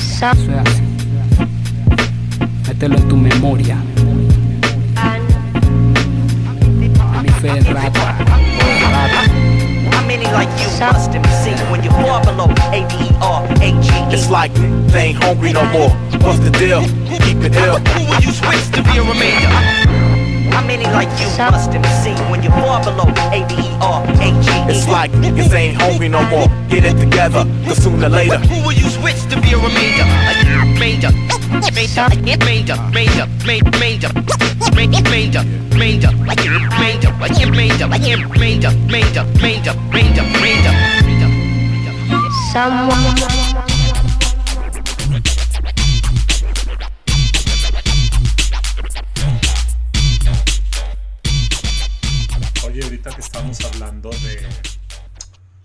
Eso es así. Mételo en tu memoria. Mi fe es rata. How many like you must have seen when you're far below A-D-E-R-A-G-E? It's like they ain't hungry no more. What's the deal? Keep it ill. Who will you switch to be a remainder? How many like you must have seen when you're far below A-D-E-R-A-G-E? It's like niggas ain't hungry no more. Get it together, cause sooner or later. Who will you switch to be a remainder? Remainder, remainder, remainder, remainder, remainder, remainder, remainder, remainder, remainder, remainder, remainder, remainder, remainder. Someone. Oye, ahorita que estamos hablando de,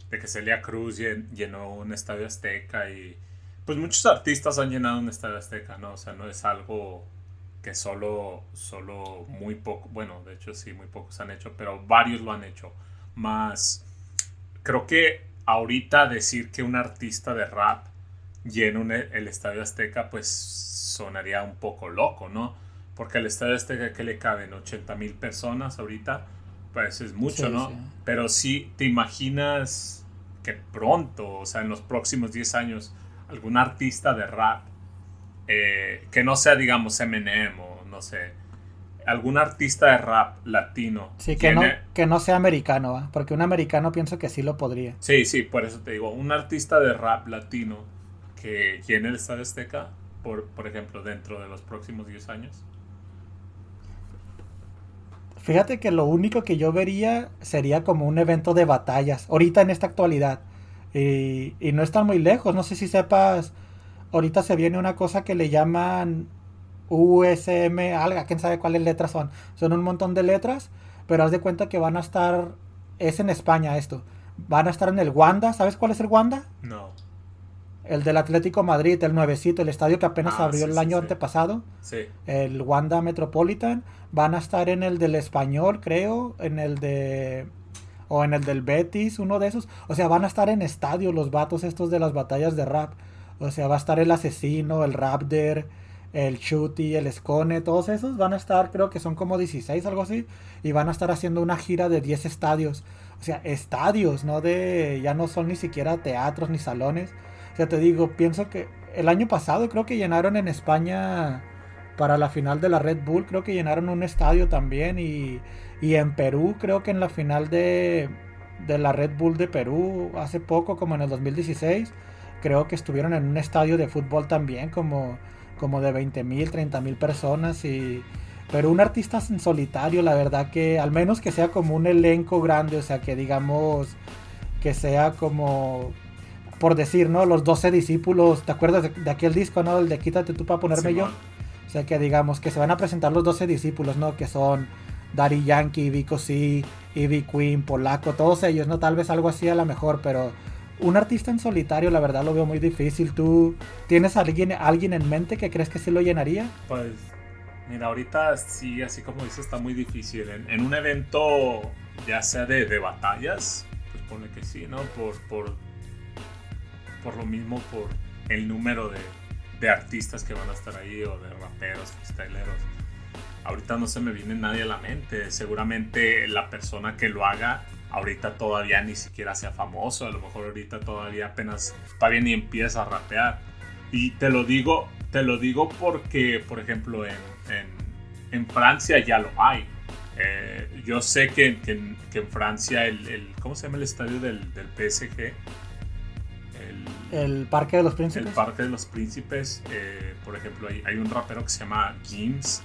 de que Celia Cruz llen- llenó un estadio azteca y pues muchos artistas han llenado un estadio azteca, ¿no? O sea, no es algo que solo, solo muy poco, bueno, de hecho sí, muy pocos han hecho, pero varios lo han hecho. Más, creo que ahorita decir que un artista de rap llena un- el estadio azteca, pues sonaría un poco loco, ¿no? Porque el estadio azteca que le caben 80 mil personas ahorita, pues es mucho, Sí, ¿no? sí. Pero sí, te imaginas que pronto, o sea, en los próximos 10 años, algún artista de rap eh, que no sea, digamos, Eminem o no sé, algún artista de rap latino. Sí, que no, que no sea americano, porque un americano pienso que sí lo podría. Sí, sí, por eso te digo, un artista de rap latino que llene el Estadio Azteca, por, por ejemplo, dentro de los próximos 10 años. Fíjate que lo único que yo vería sería como un evento de batallas, ahorita en esta actualidad. Y, y no están muy lejos, no sé si sepas, ahorita se viene una cosa que le llaman USM, algo, quién sabe cuáles letras son. Son un montón de letras, pero haz de cuenta que van a estar, es en España esto, van a estar en el Wanda, ¿sabes cuál es el Wanda? No, El del Atlético Madrid, el nuevecito, el estadio que apenas Ah, abrió sí, el año sí. antepasado sí. el Wanda Metropolitan. Van a estar en el del Español, creo, en el de... O en el del Betis, uno de esos. O sea, van a estar en estadio los vatos estos de las batallas de rap. O sea, va a estar el Asesino, el Raptor, el Chuti, el Scone, todos esos van a estar, creo que son como 16, algo así. Y van a estar haciendo una gira de 10 estadios. O sea, estadios, no de... Ya no son ni siquiera teatros ni salones. O sea, te digo, pienso que el año pasado creo que llenaron en España para la final de la Red Bull, creo que llenaron un estadio también y, y en Perú creo que en la final de, de la Red Bull de Perú hace poco, como en el 2016, creo que estuvieron en un estadio de fútbol también como, como de 20 mil, 30 mil personas y... Pero un artista en solitario, la verdad que al menos que sea como un elenco grande, o sea, que digamos que sea como por decir, ¿no? Los 12 discípulos, ¿te acuerdas de, aquel disco, ¿no? El de Quítate tú para ponerme yo. O sea, que digamos que se van a presentar los 12 discípulos, ¿no? Que son Daddy Yankee, Vico C, Ivy Queen, Polaco, todos ellos, ¿no? Tal vez algo así a lo mejor, pero un artista en solitario, la verdad lo veo muy difícil. ¿Tú tienes alguien, alguien en mente que crees que sí lo llenaría? Pues, mira, ahorita sí, así como dices, está muy difícil. En, en un evento, ya sea de, de batallas, pues pone que sí, ¿no? Por, por, por lo mismo, por el número de, de artistas que van a estar ahí o de raperos, freestyleros. Ahorita no se me viene nadie a la mente. Seguramente la persona que lo haga ahorita todavía ni siquiera sea famoso. A lo mejor ahorita todavía apenas todavía ni empieza a rapear. Y te lo digo, te lo digo porque, por ejemplo, en, en, en Francia ya lo hay. Eh, yo sé que, que que en Francia el, el- ¿cómo se llama el estadio del, del PSG? El, El Parque de los el Príncipes. Parque de los Príncipes, eh, por ejemplo, hay, hay un rapero que se llama Gims,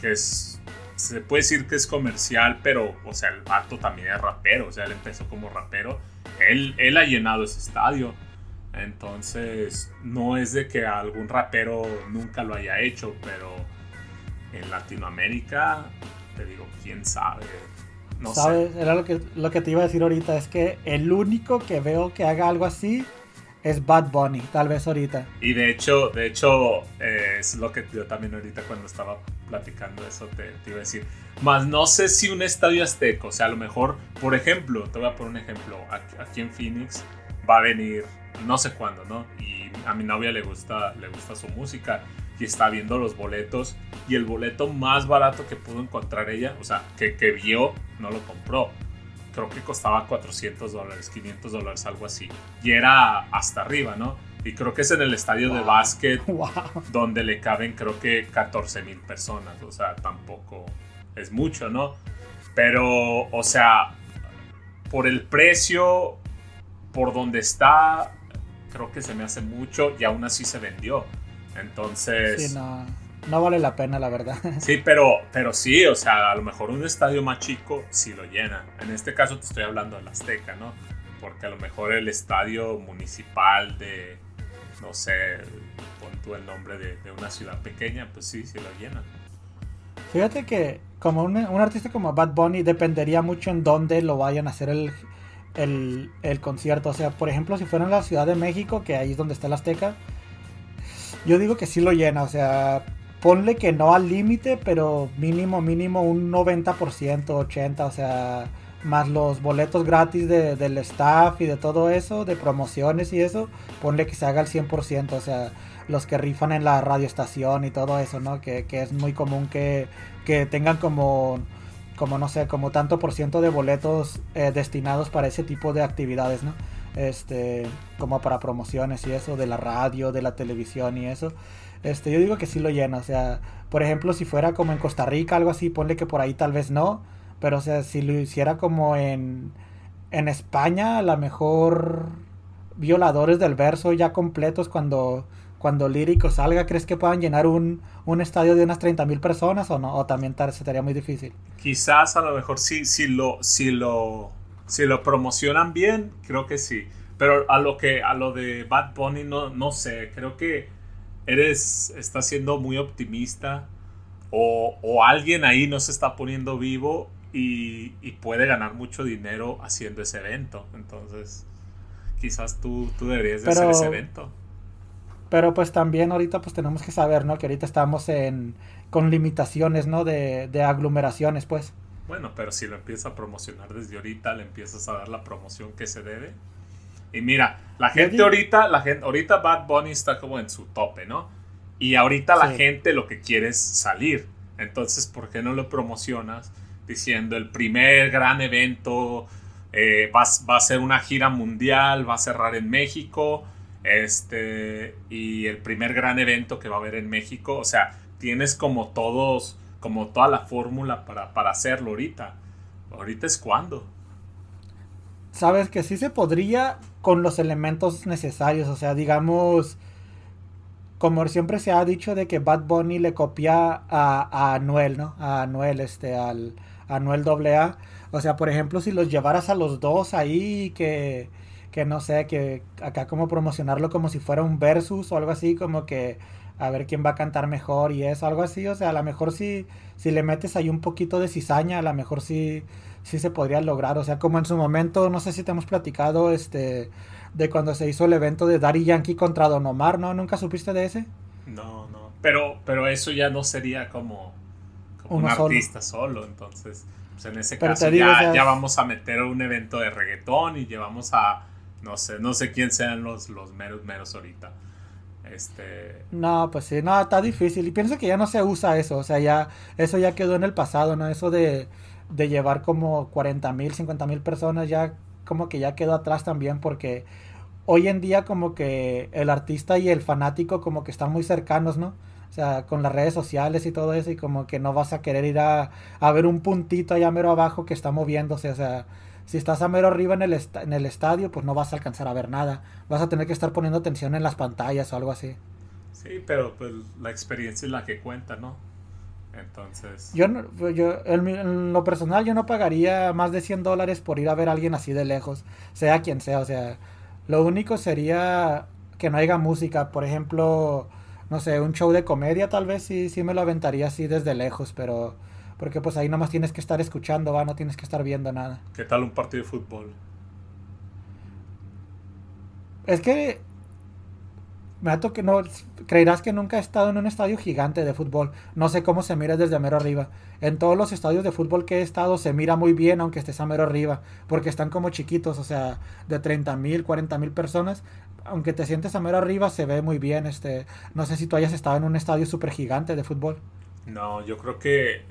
que es, se puede decir que es comercial, pero, o sea, el vato también es rapero, o sea, él empezó como rapero, él, él ha llenado ese estadio, entonces no es de que algún rapero nunca lo haya hecho, pero en Latinoamérica, te digo, quién sabe, no sé. ¿Sabes? Era lo que, lo que te iba a decir ahorita. Es que el único que veo que haga algo así es Bad Bunny, tal vez ahorita. Y de hecho, de hecho, eh, es lo que yo también ahorita cuando estaba platicando eso te, iba a decir. Más no sé si un estadio azteco, o sea, a lo mejor, por ejemplo, te voy a poner un ejemplo, aquí en Phoenix va a venir no sé cuándo, ¿no? Y a mi novia le gusta, le gusta su música y está viendo los boletos y el boleto más barato que pudo encontrar ella, o sea, que, que vio, no lo compró. Creo que costaba 400 dólares, 500 dólares, algo así. Y era hasta arriba, ¿no? Y creo que es en el estadio de básquet (laughs) ¡Wow! donde le caben creo que 14 mil personas, o sea, tampoco es mucho, ¿no? Pero, o sea, por el precio, por donde está, creo que se me hace mucho y aún así se vendió. Entonces, Sí, no, no vale la pena, la verdad. (laughs) Sí, pero, pero sí, o sea, a lo mejor un estadio más chico sí lo llena. En este caso te estoy hablando del Azteca, ¿no? Porque a lo mejor el estadio municipal de, no sé, pon tú el nombre de, de una ciudad pequeña, pues sí, sí lo llena. Fíjate que como un, un artista como Bad Bunny dependería mucho en dónde lo vayan a hacer el, el, el concierto. O sea, por ejemplo, si fuera en la Ciudad de México, que ahí es donde está el Azteca, yo digo que sí lo llena. O sea, ponle que no al límite, pero mínimo, mínimo un 90%, 80%. O sea, más los boletos gratis de- del staff y de todo eso, de promociones y eso, ponle que se haga al 100%. O sea, los que rifan en la radioestación y todo eso, ¿no? Que, que es muy común que, que tengan como, como, no sé, como tanto por ciento de boletos eh, destinados para ese tipo de actividades, ¿no? Este, como para promociones y eso, de la radio, de la televisión y eso. Este, yo digo que sí lo llena, o sea, por ejemplo, si fuera como en Costa Rica, algo así, ponle que por ahí tal vez no, pero o sea, si lo hiciera como en, en España, a lo mejor violadores del verso ya completos cuando, cuando lírico salga, ¿crees que puedan llenar un, un estadio de unas 30 mil personas o no? O también tar- sería muy difícil. Quizás a lo mejor sí, si lo, si lo, si lo promocionan bien, creo que sí. Pero a lo que, a lo de Bad Bunny, no, no sé, creo que eres, estás siendo muy optimista o, o alguien ahí no se está poniendo vivo y, y puede ganar mucho dinero haciendo ese evento. Entonces, quizás tú, tú deberías de hacer Pero- ese evento. Pero pues también ahorita pues tenemos que saber, ¿no? Que ahorita estamos en, con limitaciones, ¿no? De, de aglomeraciones, pues. Bueno, pero si lo empiezas a promocionar desde ahorita, le empiezas a dar la promoción que se debe. Y mira, la gente ahorita, la gente, ahorita Bad Bunny está como en su tope, ¿no? Y ahorita la gente lo que quiere es salir. Entonces, ¿por qué no lo promocionas diciendo el primer gran evento eh, va, a- va a ser una gira mundial, va a cerrar en México, este, y el primer gran evento que va a haber en México, o sea, tienes como todos, como toda la fórmula para, para hacerlo ahorita. Ahorita es cuando. Sabes que sí se podría con los elementos necesarios, o sea, digamos, como siempre se ha dicho de que Bad Bunny le copia a, a Anuel, ¿no? A Anuel, este, al a Anuel AA. O sea, por ejemplo, si los llevaras a los dos ahí, que, que no sé, que acá como promocionarlo como si fuera un versus o algo así, como que a ver quién va a cantar mejor y eso, algo así, o sea, a lo mejor si, si le metes ahí un poquito de cizaña, a lo mejor sí, sí se podría lograr, o sea, como en su momento, no sé si te hemos platicado, este, de cuando se hizo el evento de Daddy Yankee contra Don Omar, ¿no? ¿Nunca supiste de ese? No, no. Pero, pero eso ya no sería como, como Uno un solo. artista solo. Entonces, pues en ese Pero caso digo, ya, o sea, ya vamos a meter un evento de reggaetón y llevamos a, no sé, no sé quién sean los, los meros meros ahorita. Este, No, pues sí, no, está difícil. Y pienso que ya no se usa eso. O sea, ya, eso ya quedó en el pasado, ¿no? Eso de, de llevar como 40 mil, 50 mil personas, ya como que ya quedó atrás también, porque hoy en día como que el artista y el fanático como que están muy cercanos, ¿no? O sea, con las redes sociales y todo eso, y como que no vas a querer ir a, a ver un puntito allá mero abajo que está moviéndose. O sea, si estás a mero arriba en el, en el estadio, pues no vas a alcanzar a ver nada. Vas a tener que estar poniendo atención en las pantallas o algo así. sí, pero pues la experiencia es la que cuenta, ¿no? Entonces, Yo, no- pues, yo en, en lo personal, yo no pagaría más de 100 dólares por ir a ver a alguien así de lejos, sea quien sea. O sea, lo único sería que no haya música. Por ejemplo, no sé, un show de comedia tal vez sí, sí me lo aventaría así desde lejos, pero porque pues ahí nomás tienes que estar escuchando, va, no tienes que estar viendo nada. ¿qué tal un partido de fútbol? Es que me ha que no creerás que nunca he estado en un estadio gigante de fútbol. No sé cómo se mira desde mero arriba. En todos los estadios de fútbol que he estado se mira muy bien aunque estés a mero arriba, porque están como chiquitos, o sea, de 30 mil, 40 mil personas. Aunque te sientes a mero arriba se ve muy bien. Este, no sé si tú hayas estado en un estadio súper gigante de fútbol. No, yo creo que.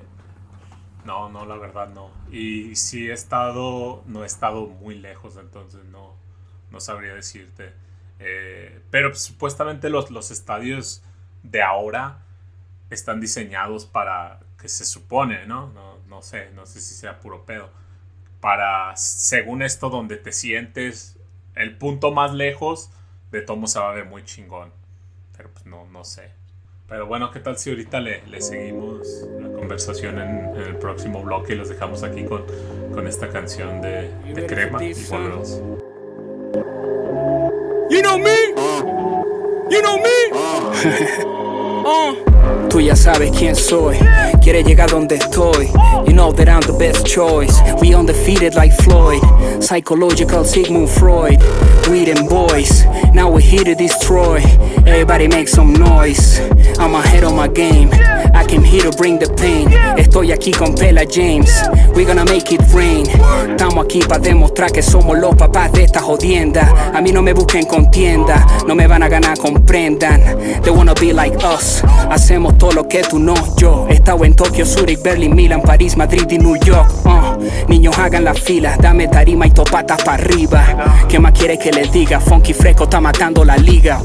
No, no, la verdad no. Y si he estado, no he estado muy lejos, entonces no, no sabría decirte. Eh, pero pues, supuestamente los, los estadios de ahora están diseñados para, que se supone, ¿no? No, no sé, no sé si sea puro pedo. Para, según esto, donde te sientes, el punto más lejos de todo se va a ver muy chingón. Pero pues no, no sé. Pero bueno, ¿qué tal si ahorita le, le seguimos la conversación en, en el próximo bloque y los dejamos aquí con, con esta canción de, de crema y volvemos? You know me? (laughs) Uh. Tú ya sabes quién soy, quiere llegar donde estoy. You know that I'm the best choice. We undefeated like Floyd, psychological Sigmund Freud. We them boys, now we're here to destroy. Everybody make some noise. I'm ahead of my game. Came here to bring the pain. Estoy aquí con Pela James. We gonna make it rain. Estamos aquí para demostrar que somos los papás de esta jodienda. A mí no me busquen contienda, no me van a ganar, comprendan. They wanna be like us. Hacemos todo lo que tú no, yo. He estado en Tokio, Zurich, Berlin, Milan, París, Madrid y New York. Uh. Niños hagan la fila, dame tarima y topatas para arriba. ¿Qué más quieres que les diga? Funky fresco está matando la liga.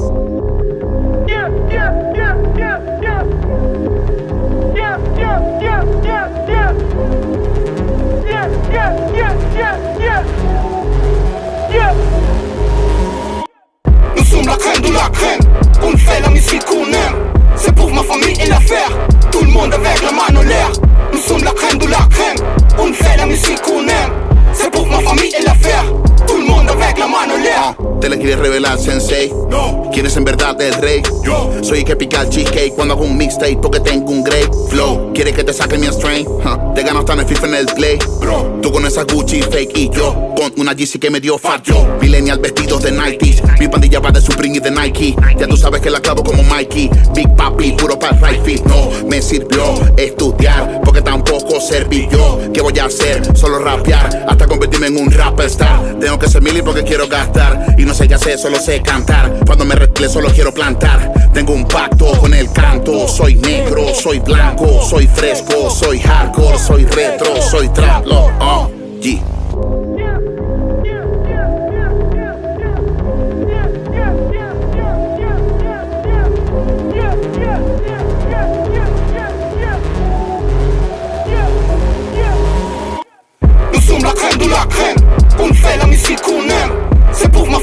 Nous sommes la crème de la crème, on fait la musique qu'on aime. C'est pour ma famille et l'affaire, tout le monde avec la main en l'air. Nous sommes la crème de la crème, on fait la musique qu'on aime. C'est pour ma famille et l'affaire, tout le monde avec la main en l'air. Te la quieres revelar, sensei. No. ¿Quién es en verdad el rey? Yo. Soy el que pica el cheesecake cuando hago un mixtape porque tengo un great flow. ¿Quieres que te saque mi strain? Huh. Te gano hasta en el FIFA en el play. Bro. Tú con esa Gucci fake y yo con una GC que me dio fat yo. Millennial vestidos de 90 Mi pandilla va de Supreme y de Nike. Ya tú sabes que la clavo como Mikey. Big Papi, puro para right fit. No me sirvió estudiar tampoco serví yo. ¿Qué voy a hacer? Solo rapear hasta convertirme en un rapper star. Tengo que ser mili porque quiero gastar. Y no sé qué hacer, solo sé cantar. Cuando me retire solo quiero plantar. Tengo un pacto con el canto. Soy negro, soy blanco, soy fresco, soy hardcore, soy retro, soy trap. Oh.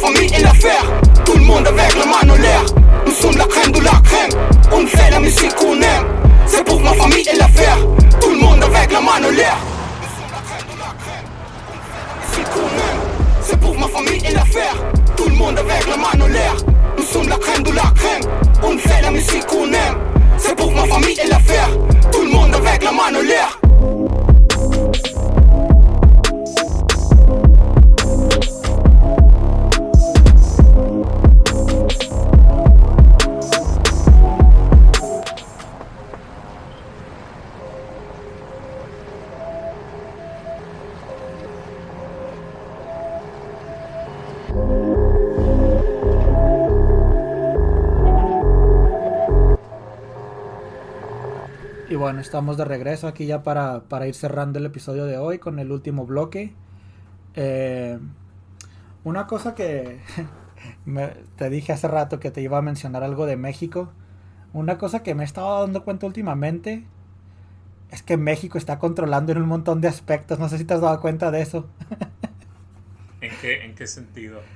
Famille et l'affaire, tout le monde avec la main en l'air. Nous sommes la crème de la crème, on fait la musique qu'on aime. C'est pour ma famille et l'affaire, tout le monde avec la main en l'air. C'est pour ma famille et l'affaire, tout le monde avec la main en l'air. Nous sommes la crème de la crème, on fait la musique qu'on aime. C'est pour ma famille et l'affaire, tout le monde avec la main en l'air. Bueno, estamos de regreso aquí ya para, para ir cerrando el episodio de hoy con el último bloque. Eh, una cosa que (laughs) me- te dije hace rato que te iba a mencionar algo de México. Una cosa que me he estado dando cuenta últimamente es que México está controlando en un montón de aspectos. No sé si te has dado cuenta de eso. (laughs) ¿En qué, ¿En qué sentido?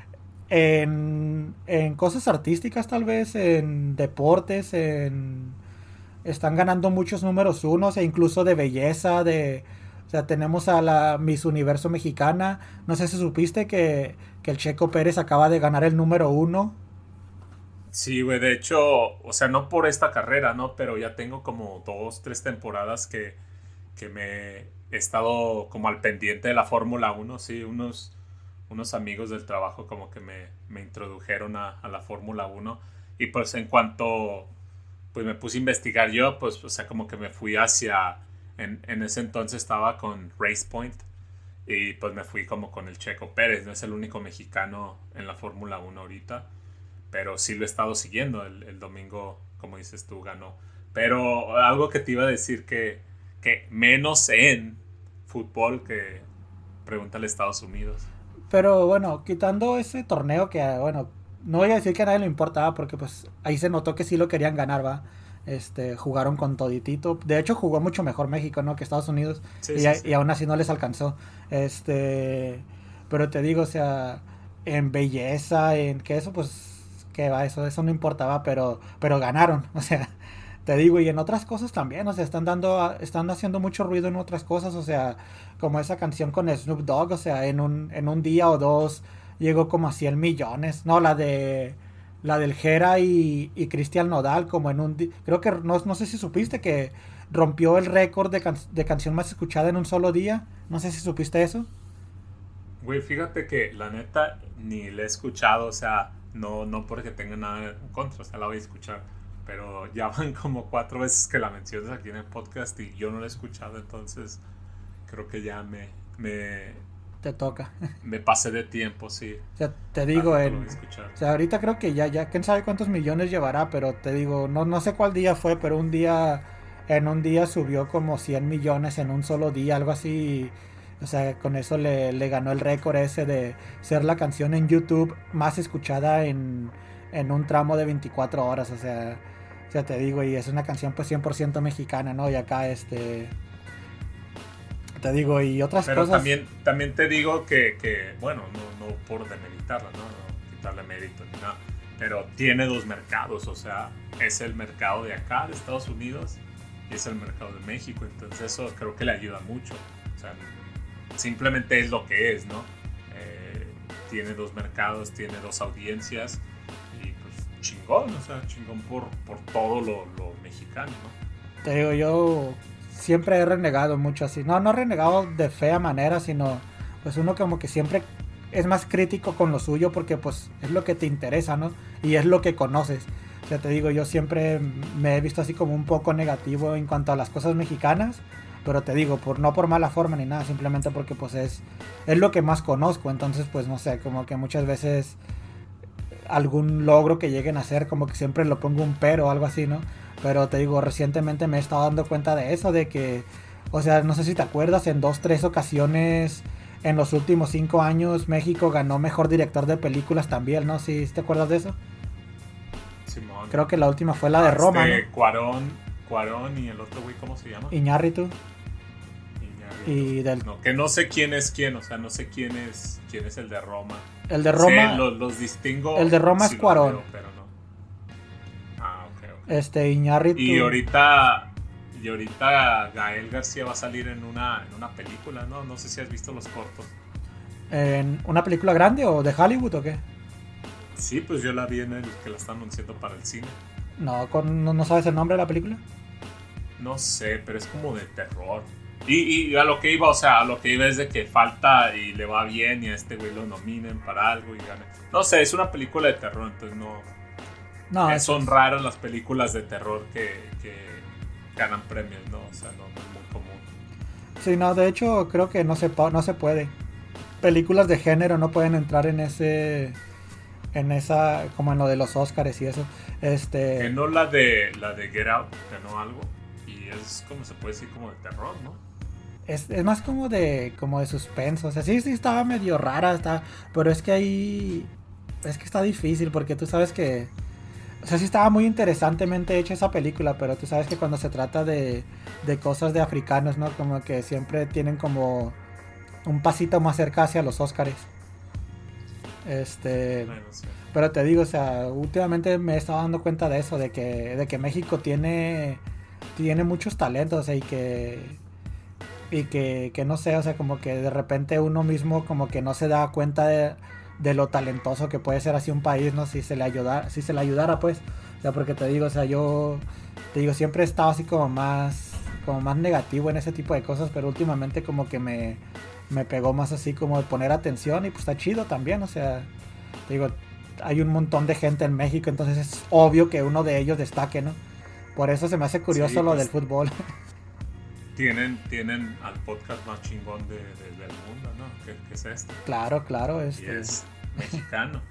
en, en cosas artísticas tal vez, en deportes, en están ganando muchos números unos e incluso de belleza, de o sea, tenemos a la Miss Universo mexicana, no sé si supiste que, que el Checo Pérez acaba de ganar el número uno. Sí, güey, de hecho, o sea, no por esta carrera, ¿no? Pero ya tengo como dos, tres temporadas que, que me he estado como al pendiente de la Fórmula 1, sí, unos, unos amigos del trabajo como que me, me introdujeron a, a la Fórmula 1 y pues en cuanto pues me puse a investigar yo, pues, o sea, como que me fui hacia, en, en ese entonces estaba con Race Point y pues me fui como con el Checo Pérez, no es el único mexicano en la Fórmula 1 ahorita pero sí lo he estado siguiendo. El, el domingo, como dices tú, ganó. Pero algo que te iba a decir que, que menos en fútbol que pregúntale a Estados Unidos. Pero bueno, quitando ese torneo que, bueno, no voy a decir que a nadie le importaba porque pues ahí se notó que sí lo querían ganar, va. Este, jugaron con toditito. De hecho, jugó mucho mejor México, ¿no? Que Estados Unidos. Sí, y, sí, y aún así no les alcanzó. Este, pero te digo, o sea, en belleza, en que eso, pues, que va, eso, eso no importaba, pero, pero ganaron. (laughs) O sea, te digo, y en otras cosas también, o sea, están dando, están haciendo mucho ruido en otras cosas, o sea, como esa canción con Snoop Dogg, o sea, en un, en un día o dos llegó como a 100 millones. No, la de la del Jera y, y Cristian Nodal, como en un. Creo que no, no sé si supiste que rompió el récord de, can- de canción más escuchada en un solo día. No sé si supiste eso. Güey, fíjate que la neta ni la he escuchado, o sea, no, no porque tenga nada en contra, o sea, la voy a escuchar. Pero ya (laughs) van como cuatro veces que la mencionas aquí en el podcast y yo no la he escuchado, entonces creo que ya me, me, Te toca. (laughs) me pasé de tiempo, sí. O sea, te digo, en. O sea, ahorita creo que ya, ya, quién sabe cuántos millones llevará, pero te digo, no, no sé cuál día fue, pero un día, en un día subió como 100 millones en un solo día, algo así. O sea, con eso le, le ganó el récord ese de ser la canción en YouTube más escuchada en, en un tramo de 24 horas. O sea, O sea, te digo, y es una canción pues 100% mexicana, ¿no? Y acá este... Te digo, y otras Pero cosas... también, también te digo que, que, bueno, no, no por demeritarla, ¿no? no quitarle mérito ni nada, pero tiene dos mercados, o sea, es el mercado de acá, de Estados Unidos, y es el mercado de México, entonces eso creo que le ayuda mucho. O sea, simplemente es lo que es, ¿no? Eh, tiene dos mercados, tiene dos audiencias, y pues chingón, o sea, chingón por, por todo lo, lo mexicano, ¿no? Te digo, yo siempre he renegado mucho así. No, no he renegado de fea manera, sino pues uno como que siempre es más crítico con lo suyo porque pues es lo que te interesa, ¿no? Y es lo que conoces. O te digo, yo siempre me he visto así como un poco negativo en cuanto a las cosas mexicanas, pero te digo, por no por mala forma ni nada, simplemente porque pues es, es lo que más conozco, entonces pues no sé, como que muchas veces algún logro que lleguen a hacer, como que siempre lo pongo un pero o algo así, ¿no? Pero te digo, recientemente me he estado dando cuenta de eso, de que, o sea, no sé si te acuerdas, en dos, tres ocasiones en los últimos cinco años México ganó mejor director de películas también, ¿no? ¿Sí, te acuerdas de eso? Simón. Creo que la última fue la de Este, Roma, ¿no? Cuarón, Cuarón y el otro güey, ¿cómo se llama? Iñárritu. Iñárritu. Y del, No, que no sé quién es quién, o sea, no sé quién es quién es el de Roma. el de Roma, Sí, los, los distingo. el de Roma es Cuarón. veo, pero. Este, Iñárritu. Y ahorita, y ahorita Gael García va a salir en una, en una película, ¿no? No sé si has visto los cortos. ¿En una película grande o de Hollywood o qué? Sí, pues yo la vi en el que la están anunciando para el cine. No, con- no, no sabes el nombre de la película. No sé, pero es como de terror. Y, y a lo que iba, o sea, a lo que iba es de que falta y le va bien y a este güey lo nominen para algo y gane. No sé, es una película de terror, entonces no... No, eh, es- son raras las películas de terror que, que ganan premios, ¿no? O sea, no, no es muy común. Sí, no, de hecho creo que no se, no se puede. Películas de género no pueden entrar en ese, en esa, como en lo de los Oscars y eso. Este, Que no la de la de Get Out, ganó algo. Y es como se puede decir como de terror, ¿no? es, es más como de, como de suspenso. O sea, sí, sí estaba medio rara, está, pero es que ahí, es que está difícil porque tú sabes que, o sea, sí estaba muy interesantemente hecha esa película, pero tú sabes que cuando se trata de, de cosas de africanos, ¿no? Como que siempre tienen como un pasito más cerca hacia los Oscars. Este, Bueno, sí. pero te digo, o sea, últimamente me he estado dando cuenta de eso, de que, de que México tiene, tiene muchos talentos, o sea, y que, y que, que no sé, o sea, como que de repente uno mismo como que no se da cuenta de, de lo talentoso que puede ser así un país, ¿no? Si se le ayudara, si se le ayudara, pues, o sea, porque te digo, o sea, yo, te digo, siempre he estado así como más, como más negativo en ese tipo de cosas, pero últimamente como que me, me pegó más así como de poner atención y pues está chido también, o sea, te digo, hay un montón de gente en México, entonces es obvio que uno de ellos destaque, ¿no? Por eso se me hace curioso Sí, lo pues, del fútbol. (laughs) Tienen, tienen al podcast más chingón de, de- del mundo, que es este. claro, claro, Y este, es mexicano. (laughs)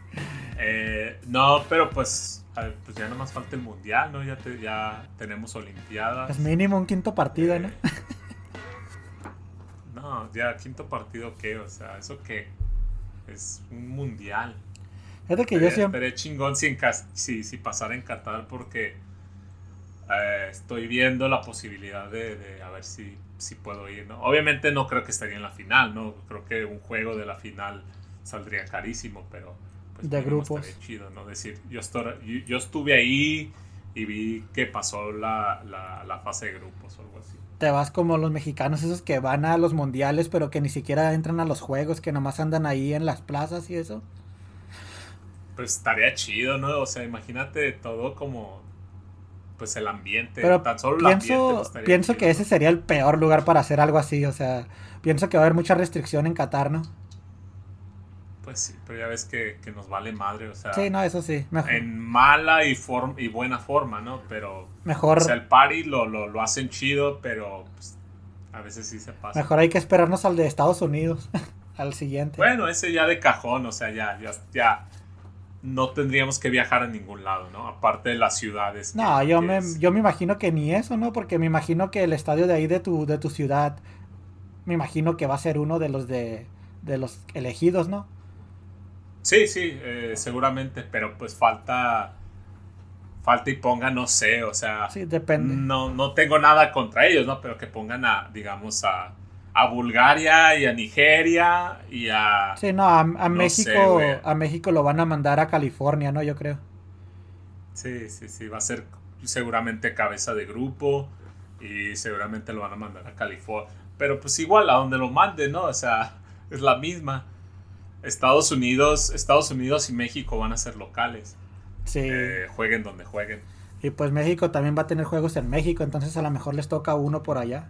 Eh, no, pero pues, pues ya nomás falta el mundial, ¿no? Ya, te- ya tenemos Olimpiadas. es mínimo un quinto partido, ¿no? Eh, no, ya quinto partido, ¿qué? O sea, ¿eso qué? Es un mundial. Fíjate que yo siempre, estaría chingón si, en si, si pasara en Qatar porque eh, estoy viendo la posibilidad de, de a ver si, si puedo ir, ¿no? Obviamente no creo que estaría en la final, ¿no? Creo que un juego de la final saldría carísimo, pero pues De grupos. estaría chido, ¿no? Decir, yo, yo, yo estuve ahí y vi que pasó la, la, la fase de grupos o algo así. te vas como los mexicanos esos que van a los mundiales, pero que ni siquiera entran a los juegos, que nomás andan ahí en las plazas y eso. Pues estaría chido, ¿no? O sea, imagínate todo como pues el ambiente, Pero tan solo el ambiente pienso, estaría pienso que ¿no? ese sería el peor lugar para hacer algo así, o sea, pienso que va a haber mucha restricción en Qatar, ¿no? Pues sí, pero ya ves que, que nos vale madre, o sea, Sí, no, eso sí, mejor, en mala y, form y buena forma, ¿no? Pero, mejor, o sea, el party lo, lo, lo hacen chido, pero pues, a veces sí se pasa. mejor hay que esperarnos al de Estados Unidos, (laughs) al siguiente. Bueno, ese ya de cajón, o sea, ya, ya, ya no tendríamos que viajar a ningún lado, ¿no? Aparte de las ciudades. que- No, yo que me, es- yo me imagino que ni eso, ¿no? Porque me imagino que el estadio de ahí de tu, de tu ciudad, me imagino que va a ser uno de los de, de los elegidos, ¿no? Sí, sí, eh, seguramente, pero pues falta falta y ponga, no sé, o sea, Sí, depende. no, no tengo nada contra ellos, ¿no? Pero que pongan a, digamos, a, a Bulgaria y a Nigeria y a... Sí, no, a, a No México, sé, a México lo van a mandar a California, ¿no? Yo creo. Sí, sí, sí, va a ser seguramente cabeza de grupo y seguramente lo van a mandar a California. Pero pues igual a donde lo manden, ¿no? O sea, es la misma. Estados Unidos, Estados Unidos y México van a ser locales. Sí. Eh, jueguen donde jueguen. Y pues México también va a tener juegos en México, entonces a lo mejor les toca uno por allá.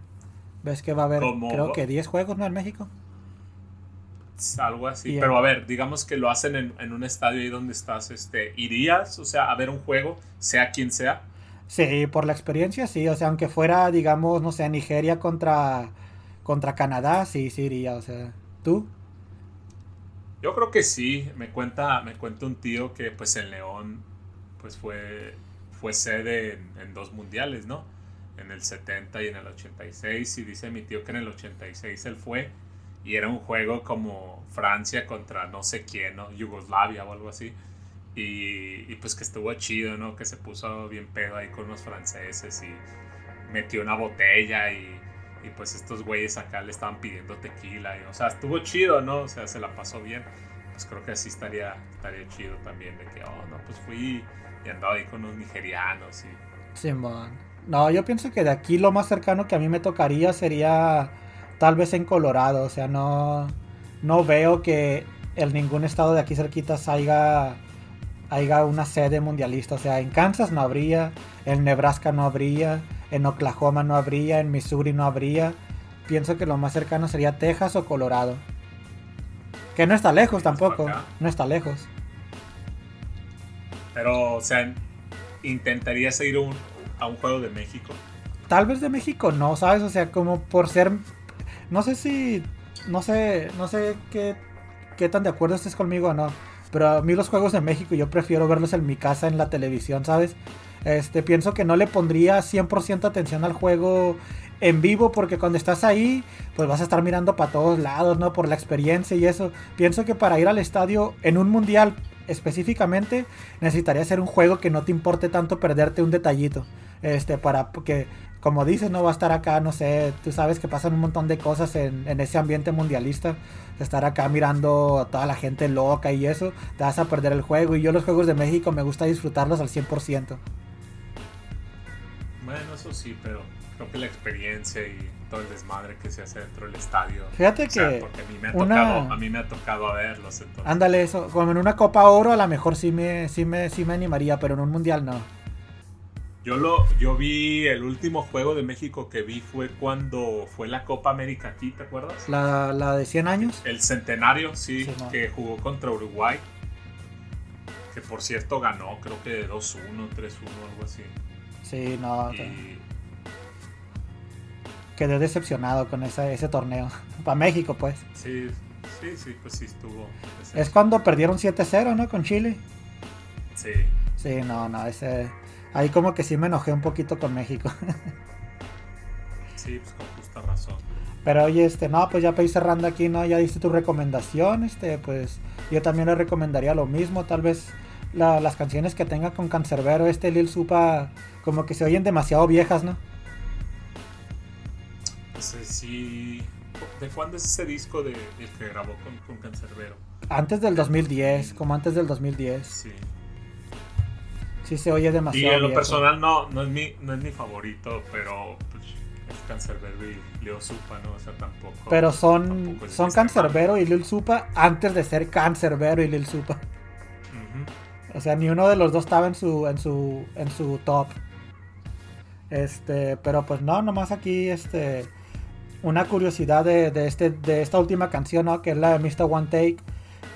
¿Ves que va a haber, Como- creo que 10 juegos, ¿no? En México. Algo así. Pero a ver, digamos que lo hacen en, en un estadio ahí donde estás, este, ¿irías? O sea, a ver un juego, sea quien sea. Sí, por la experiencia, sí. O sea, aunque fuera, digamos, no sé, Nigeria contra, contra Canadá, sí, sí iría. O sea, ¿tú? Yo creo que sí. Me cuenta, me cuenta un tío que pues en León pues fue, fue sede en, en dos mundiales, ¿no? En el 70 y en el 86. Y dice mi tío que en el 86 él fue y era un juego como Francia contra no sé quién, ¿no? Yugoslavia o algo así. Y, y, pues que estuvo chido, ¿no? Que se puso bien pedo ahí con los franceses y metió una botella y, y pues estos güeyes acá le estaban pidiendo tequila. Y, o sea, estuvo chido, ¿no? O sea, se la pasó bien. Pues creo que así estaría, estaría chido también de que, oh, no, pues fui y andaba ahí con unos nigerianos y... Simón. No, yo pienso que de aquí lo más cercano que a mí me tocaría sería tal vez en Colorado. O sea, no, no veo que en ningún estado de aquí cerquita haya, haya una sede mundialista. O sea, en Kansas no habría, en Nebraska no habría, en Oklahoma no habría, en Missouri no habría. Pienso que lo más cercano sería Texas o Colorado. Que no está lejos tampoco. No está lejos. Pero, o sea, intentarías ir un- a un juego de México. Tal vez de México no, ¿sabes? O sea, como por ser. No sé si. No sé. No sé qué, qué tan de acuerdo estés conmigo o no. Pero a mí los juegos de México yo prefiero verlos en mi casa, en la televisión, ¿sabes? Este, pienso que no le pondría 100% atención al juego en vivo porque cuando estás ahí, pues vas a estar mirando para todos lados, ¿no? Por la experiencia y eso. Pienso que para ir al estadio en un mundial específicamente necesitaría ser un juego que no te importe tanto perderte un detallito. Este, para que, como dices, no va a estar acá, no sé, tú sabes que pasan un montón de cosas en, en ese ambiente mundialista. Estar acá mirando a toda la gente loca y eso, te vas a perder el juego. Y yo los juegos de México me gusta disfrutarlos al 100%. Bueno, eso sí, pero creo que la experiencia y todo el desmadre que se hace dentro del estadio. Fíjate o sea, que porque a mí me ha una- tocado, a mí me ha tocado verlos, entonces. Ándale, eso, como en una Copa Oro a lo mejor sí me, sí me, sí me animaría, pero en un mundial no. Yo lo, yo vi el último juego de México que vi fue cuando fue la Copa América aquí, ¿te acuerdas? La, la de 100 años. El centenario, sí, Sí, no. que jugó contra Uruguay. Que por cierto ganó, creo que 2-1, 3-1, algo así. Sí, no, Y quedé decepcionado con ese, ese torneo. (laughs) Para México, pues. sí, sí, sí, pues sí estuvo. Es cuando perdieron 7-0, ¿no? Con Chile. Sí, Sí, no, no, ese... Ahí como que sí me enojé un poquito con México. (laughs) sí, pues con justa razón. Pero oye, este, no, pues ya ir cerrando aquí, ¿no? Ya diste tu recomendación, este, pues yo también le recomendaría lo mismo, tal vez la- las canciones que tenga con Cancerbero, este Lil Supa, como que se oyen demasiado viejas, ¿no? Sé si. ¿De cuándo es ese disco de, el que grabó con, con Cancerbero? Antes del 2010, como antes del 2010. Sí. Sí se oye Y demasiado en lo viejo. personal no, no, es mi, no es mi favorito, pero pues, es Cancerbero y Leo Supa, ¿no? O sea, tampoco. Pero son, tampoco son. Cancerbero y Lil Supa antes de ser Cancerbero y Lil Supa. O sea, ni uno de los dos estaba en su, en su, en su top. Este, pero pues no, nomás aquí, este, una curiosidad de, de este, de esta última canción, ¿no? Que es la de Mr. One Take.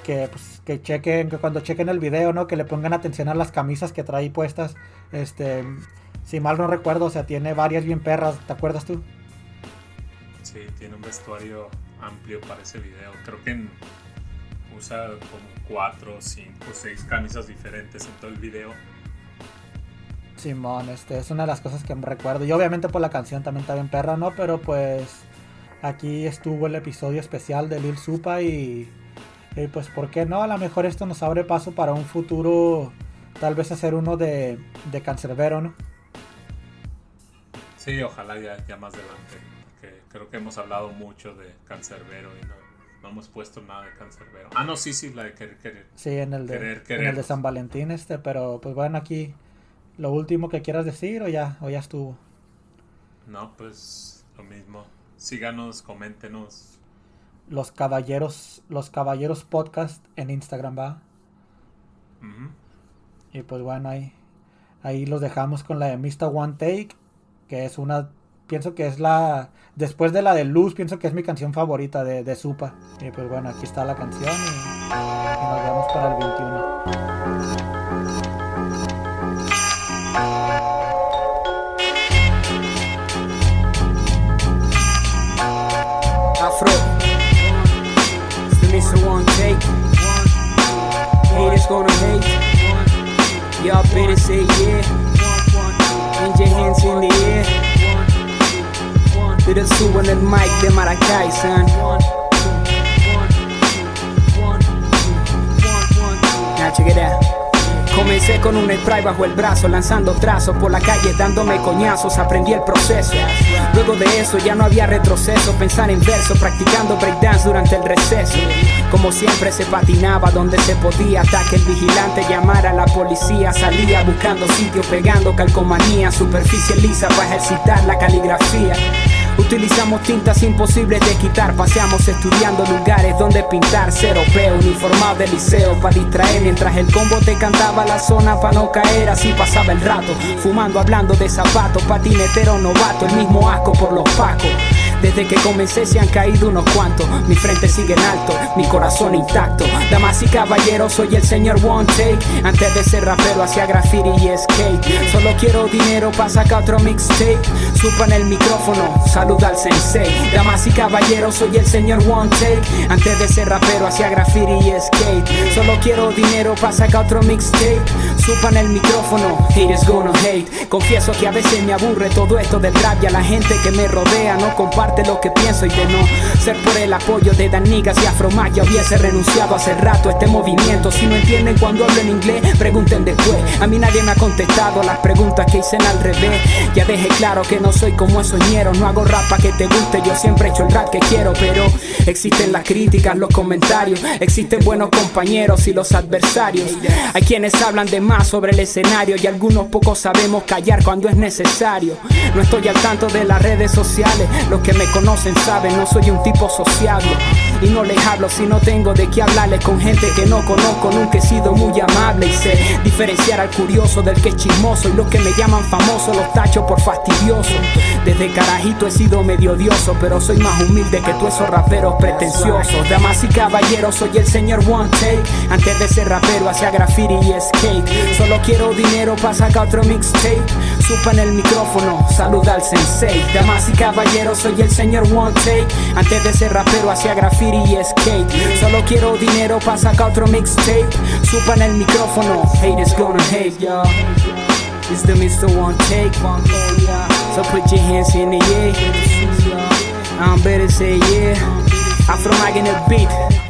Que, pues, que chequen, que cuando chequen el video, ¿no? Que le pongan atención a las camisas que trae puestas. Este, si mal no recuerdo, o sea, tiene varias bien perras, ¿te acuerdas tú? Sí, tiene un vestuario amplio para ese video. Creo que usa como cuatro, cinco, seis camisas diferentes en todo el video. Simón, este es una de las cosas que me recuerdo. Y obviamente por la canción también está bien perra, ¿no? Pero pues aquí estuvo el episodio especial de Lil Supa y, y, pues ¿por qué no? A lo mejor esto nos abre paso para un futuro tal vez hacer uno de, de Cancerbero, ¿no? Sí, ojalá ya, ya más adelante. Que creo que hemos hablado mucho de Cancerbero y no, no hemos puesto nada de Cancerbero. Ah, no, sí, sí, la de querer, querer. Sí, en el de, Querer, en el de. San Valentín este, pero pues bueno, aquí lo último que quieras decir o ya, o ya estuvo. No, pues lo mismo. Síganos, coméntenos. Los caballeros, los caballeros podcast en Instagram, va. Y pues bueno, ahí, ahí los dejamos con la de Mr. One Take, que es una, pienso que es la, después de la de Luz, pienso que es mi canción favorita de, de Supa. Y pues bueno, aquí está la canción y, y nos vemos para el 21. Afro. It's the Mr. One Take. Haters gonna hate. Y'all better say yeah. Put your hands in the air. To the two and the mic de Maracay, son. Now check it out. Comencé con un spray bajo el brazo, lanzando trazos por la calle, dándome coñazos, aprendí el proceso. Luego de eso ya no había retroceso, pensar en verso, practicando breakdance durante el receso. Como siempre se patinaba donde se podía, hasta que el vigilante llamara a la policía. Salía buscando sitio, pegando calcomanía, superficie lisa para ejercitar la caligrafía. Utilizamos tintas imposibles de quitar, paseamos estudiando lugares donde pintar, cero peo, uniformado de liceo para distraer mientras el combo te cantaba la zona para no caer, así pasaba el rato, fumando, hablando de zapatos, patinetero novato, el mismo asco por los pacos. Desde que comencé se han caído unos cuantos, mi frente sigue en alto, mi corazón intacto. Damas y caballeros, soy el señor One Take. Antes de ser rapero hacía graffiti y skate. Solo quiero dinero para sacar otro mixtape. Supa en el micrófono, saluda al sensei. Damas y caballeros, soy el señor One Take. Antes de ser rapero hacía graffiti y skate. Solo quiero dinero para sacar otro mixtape. Supa en el micrófono, haters gonna hate. Confieso que a veces me aburre todo esto del rap y la gente que me rodea no comparte lo que pienso y de no ser por el apoyo de Danigas y Afromag ya hubiese renunciado hace rato a este movimiento. Si no entienden cuando hablo en inglés, pregunten después. A mí nadie me ha contestado las preguntas que hice al revés. Ya dejé claro que no soy como esos ñeros, no hago rap para que te guste, yo siempre he hecho el rap que quiero, pero existen las críticas, los comentarios, existen buenos compañeros y los adversarios. Hay quienes hablan de más sobre el escenario y algunos pocos sabemos callar cuando es necesario. No estoy al tanto de las redes sociales, los que me conocen saben, no soy un tipo sociable. Y no les hablo si no tengo de qué hablarles con gente que no conozco, nunca he sido muy amable y sé diferenciar al curioso del que es chismoso y los que me llaman famoso los tacho por fastidioso. Desde carajito he sido medio odioso, pero soy más humilde que tú esos raperos pretenciosos. Damas y caballeros, soy el señor One Take. Antes de ser rapero hacía graffiti y skate. Solo quiero dinero para sacar otro mixtape. Supa en el micrófono, saluda al sensei. Damas y caballeros, soy el señor One Take. Antes de ser rapero hacía graffiti y skate. Solo quiero dinero para sacar otro mixtape. Supa en el micrófono, haters gonna hate, y'all. It's the Mr. One Take. So put your hands in the air. I'm better say yeah. Afro Mag in the beat.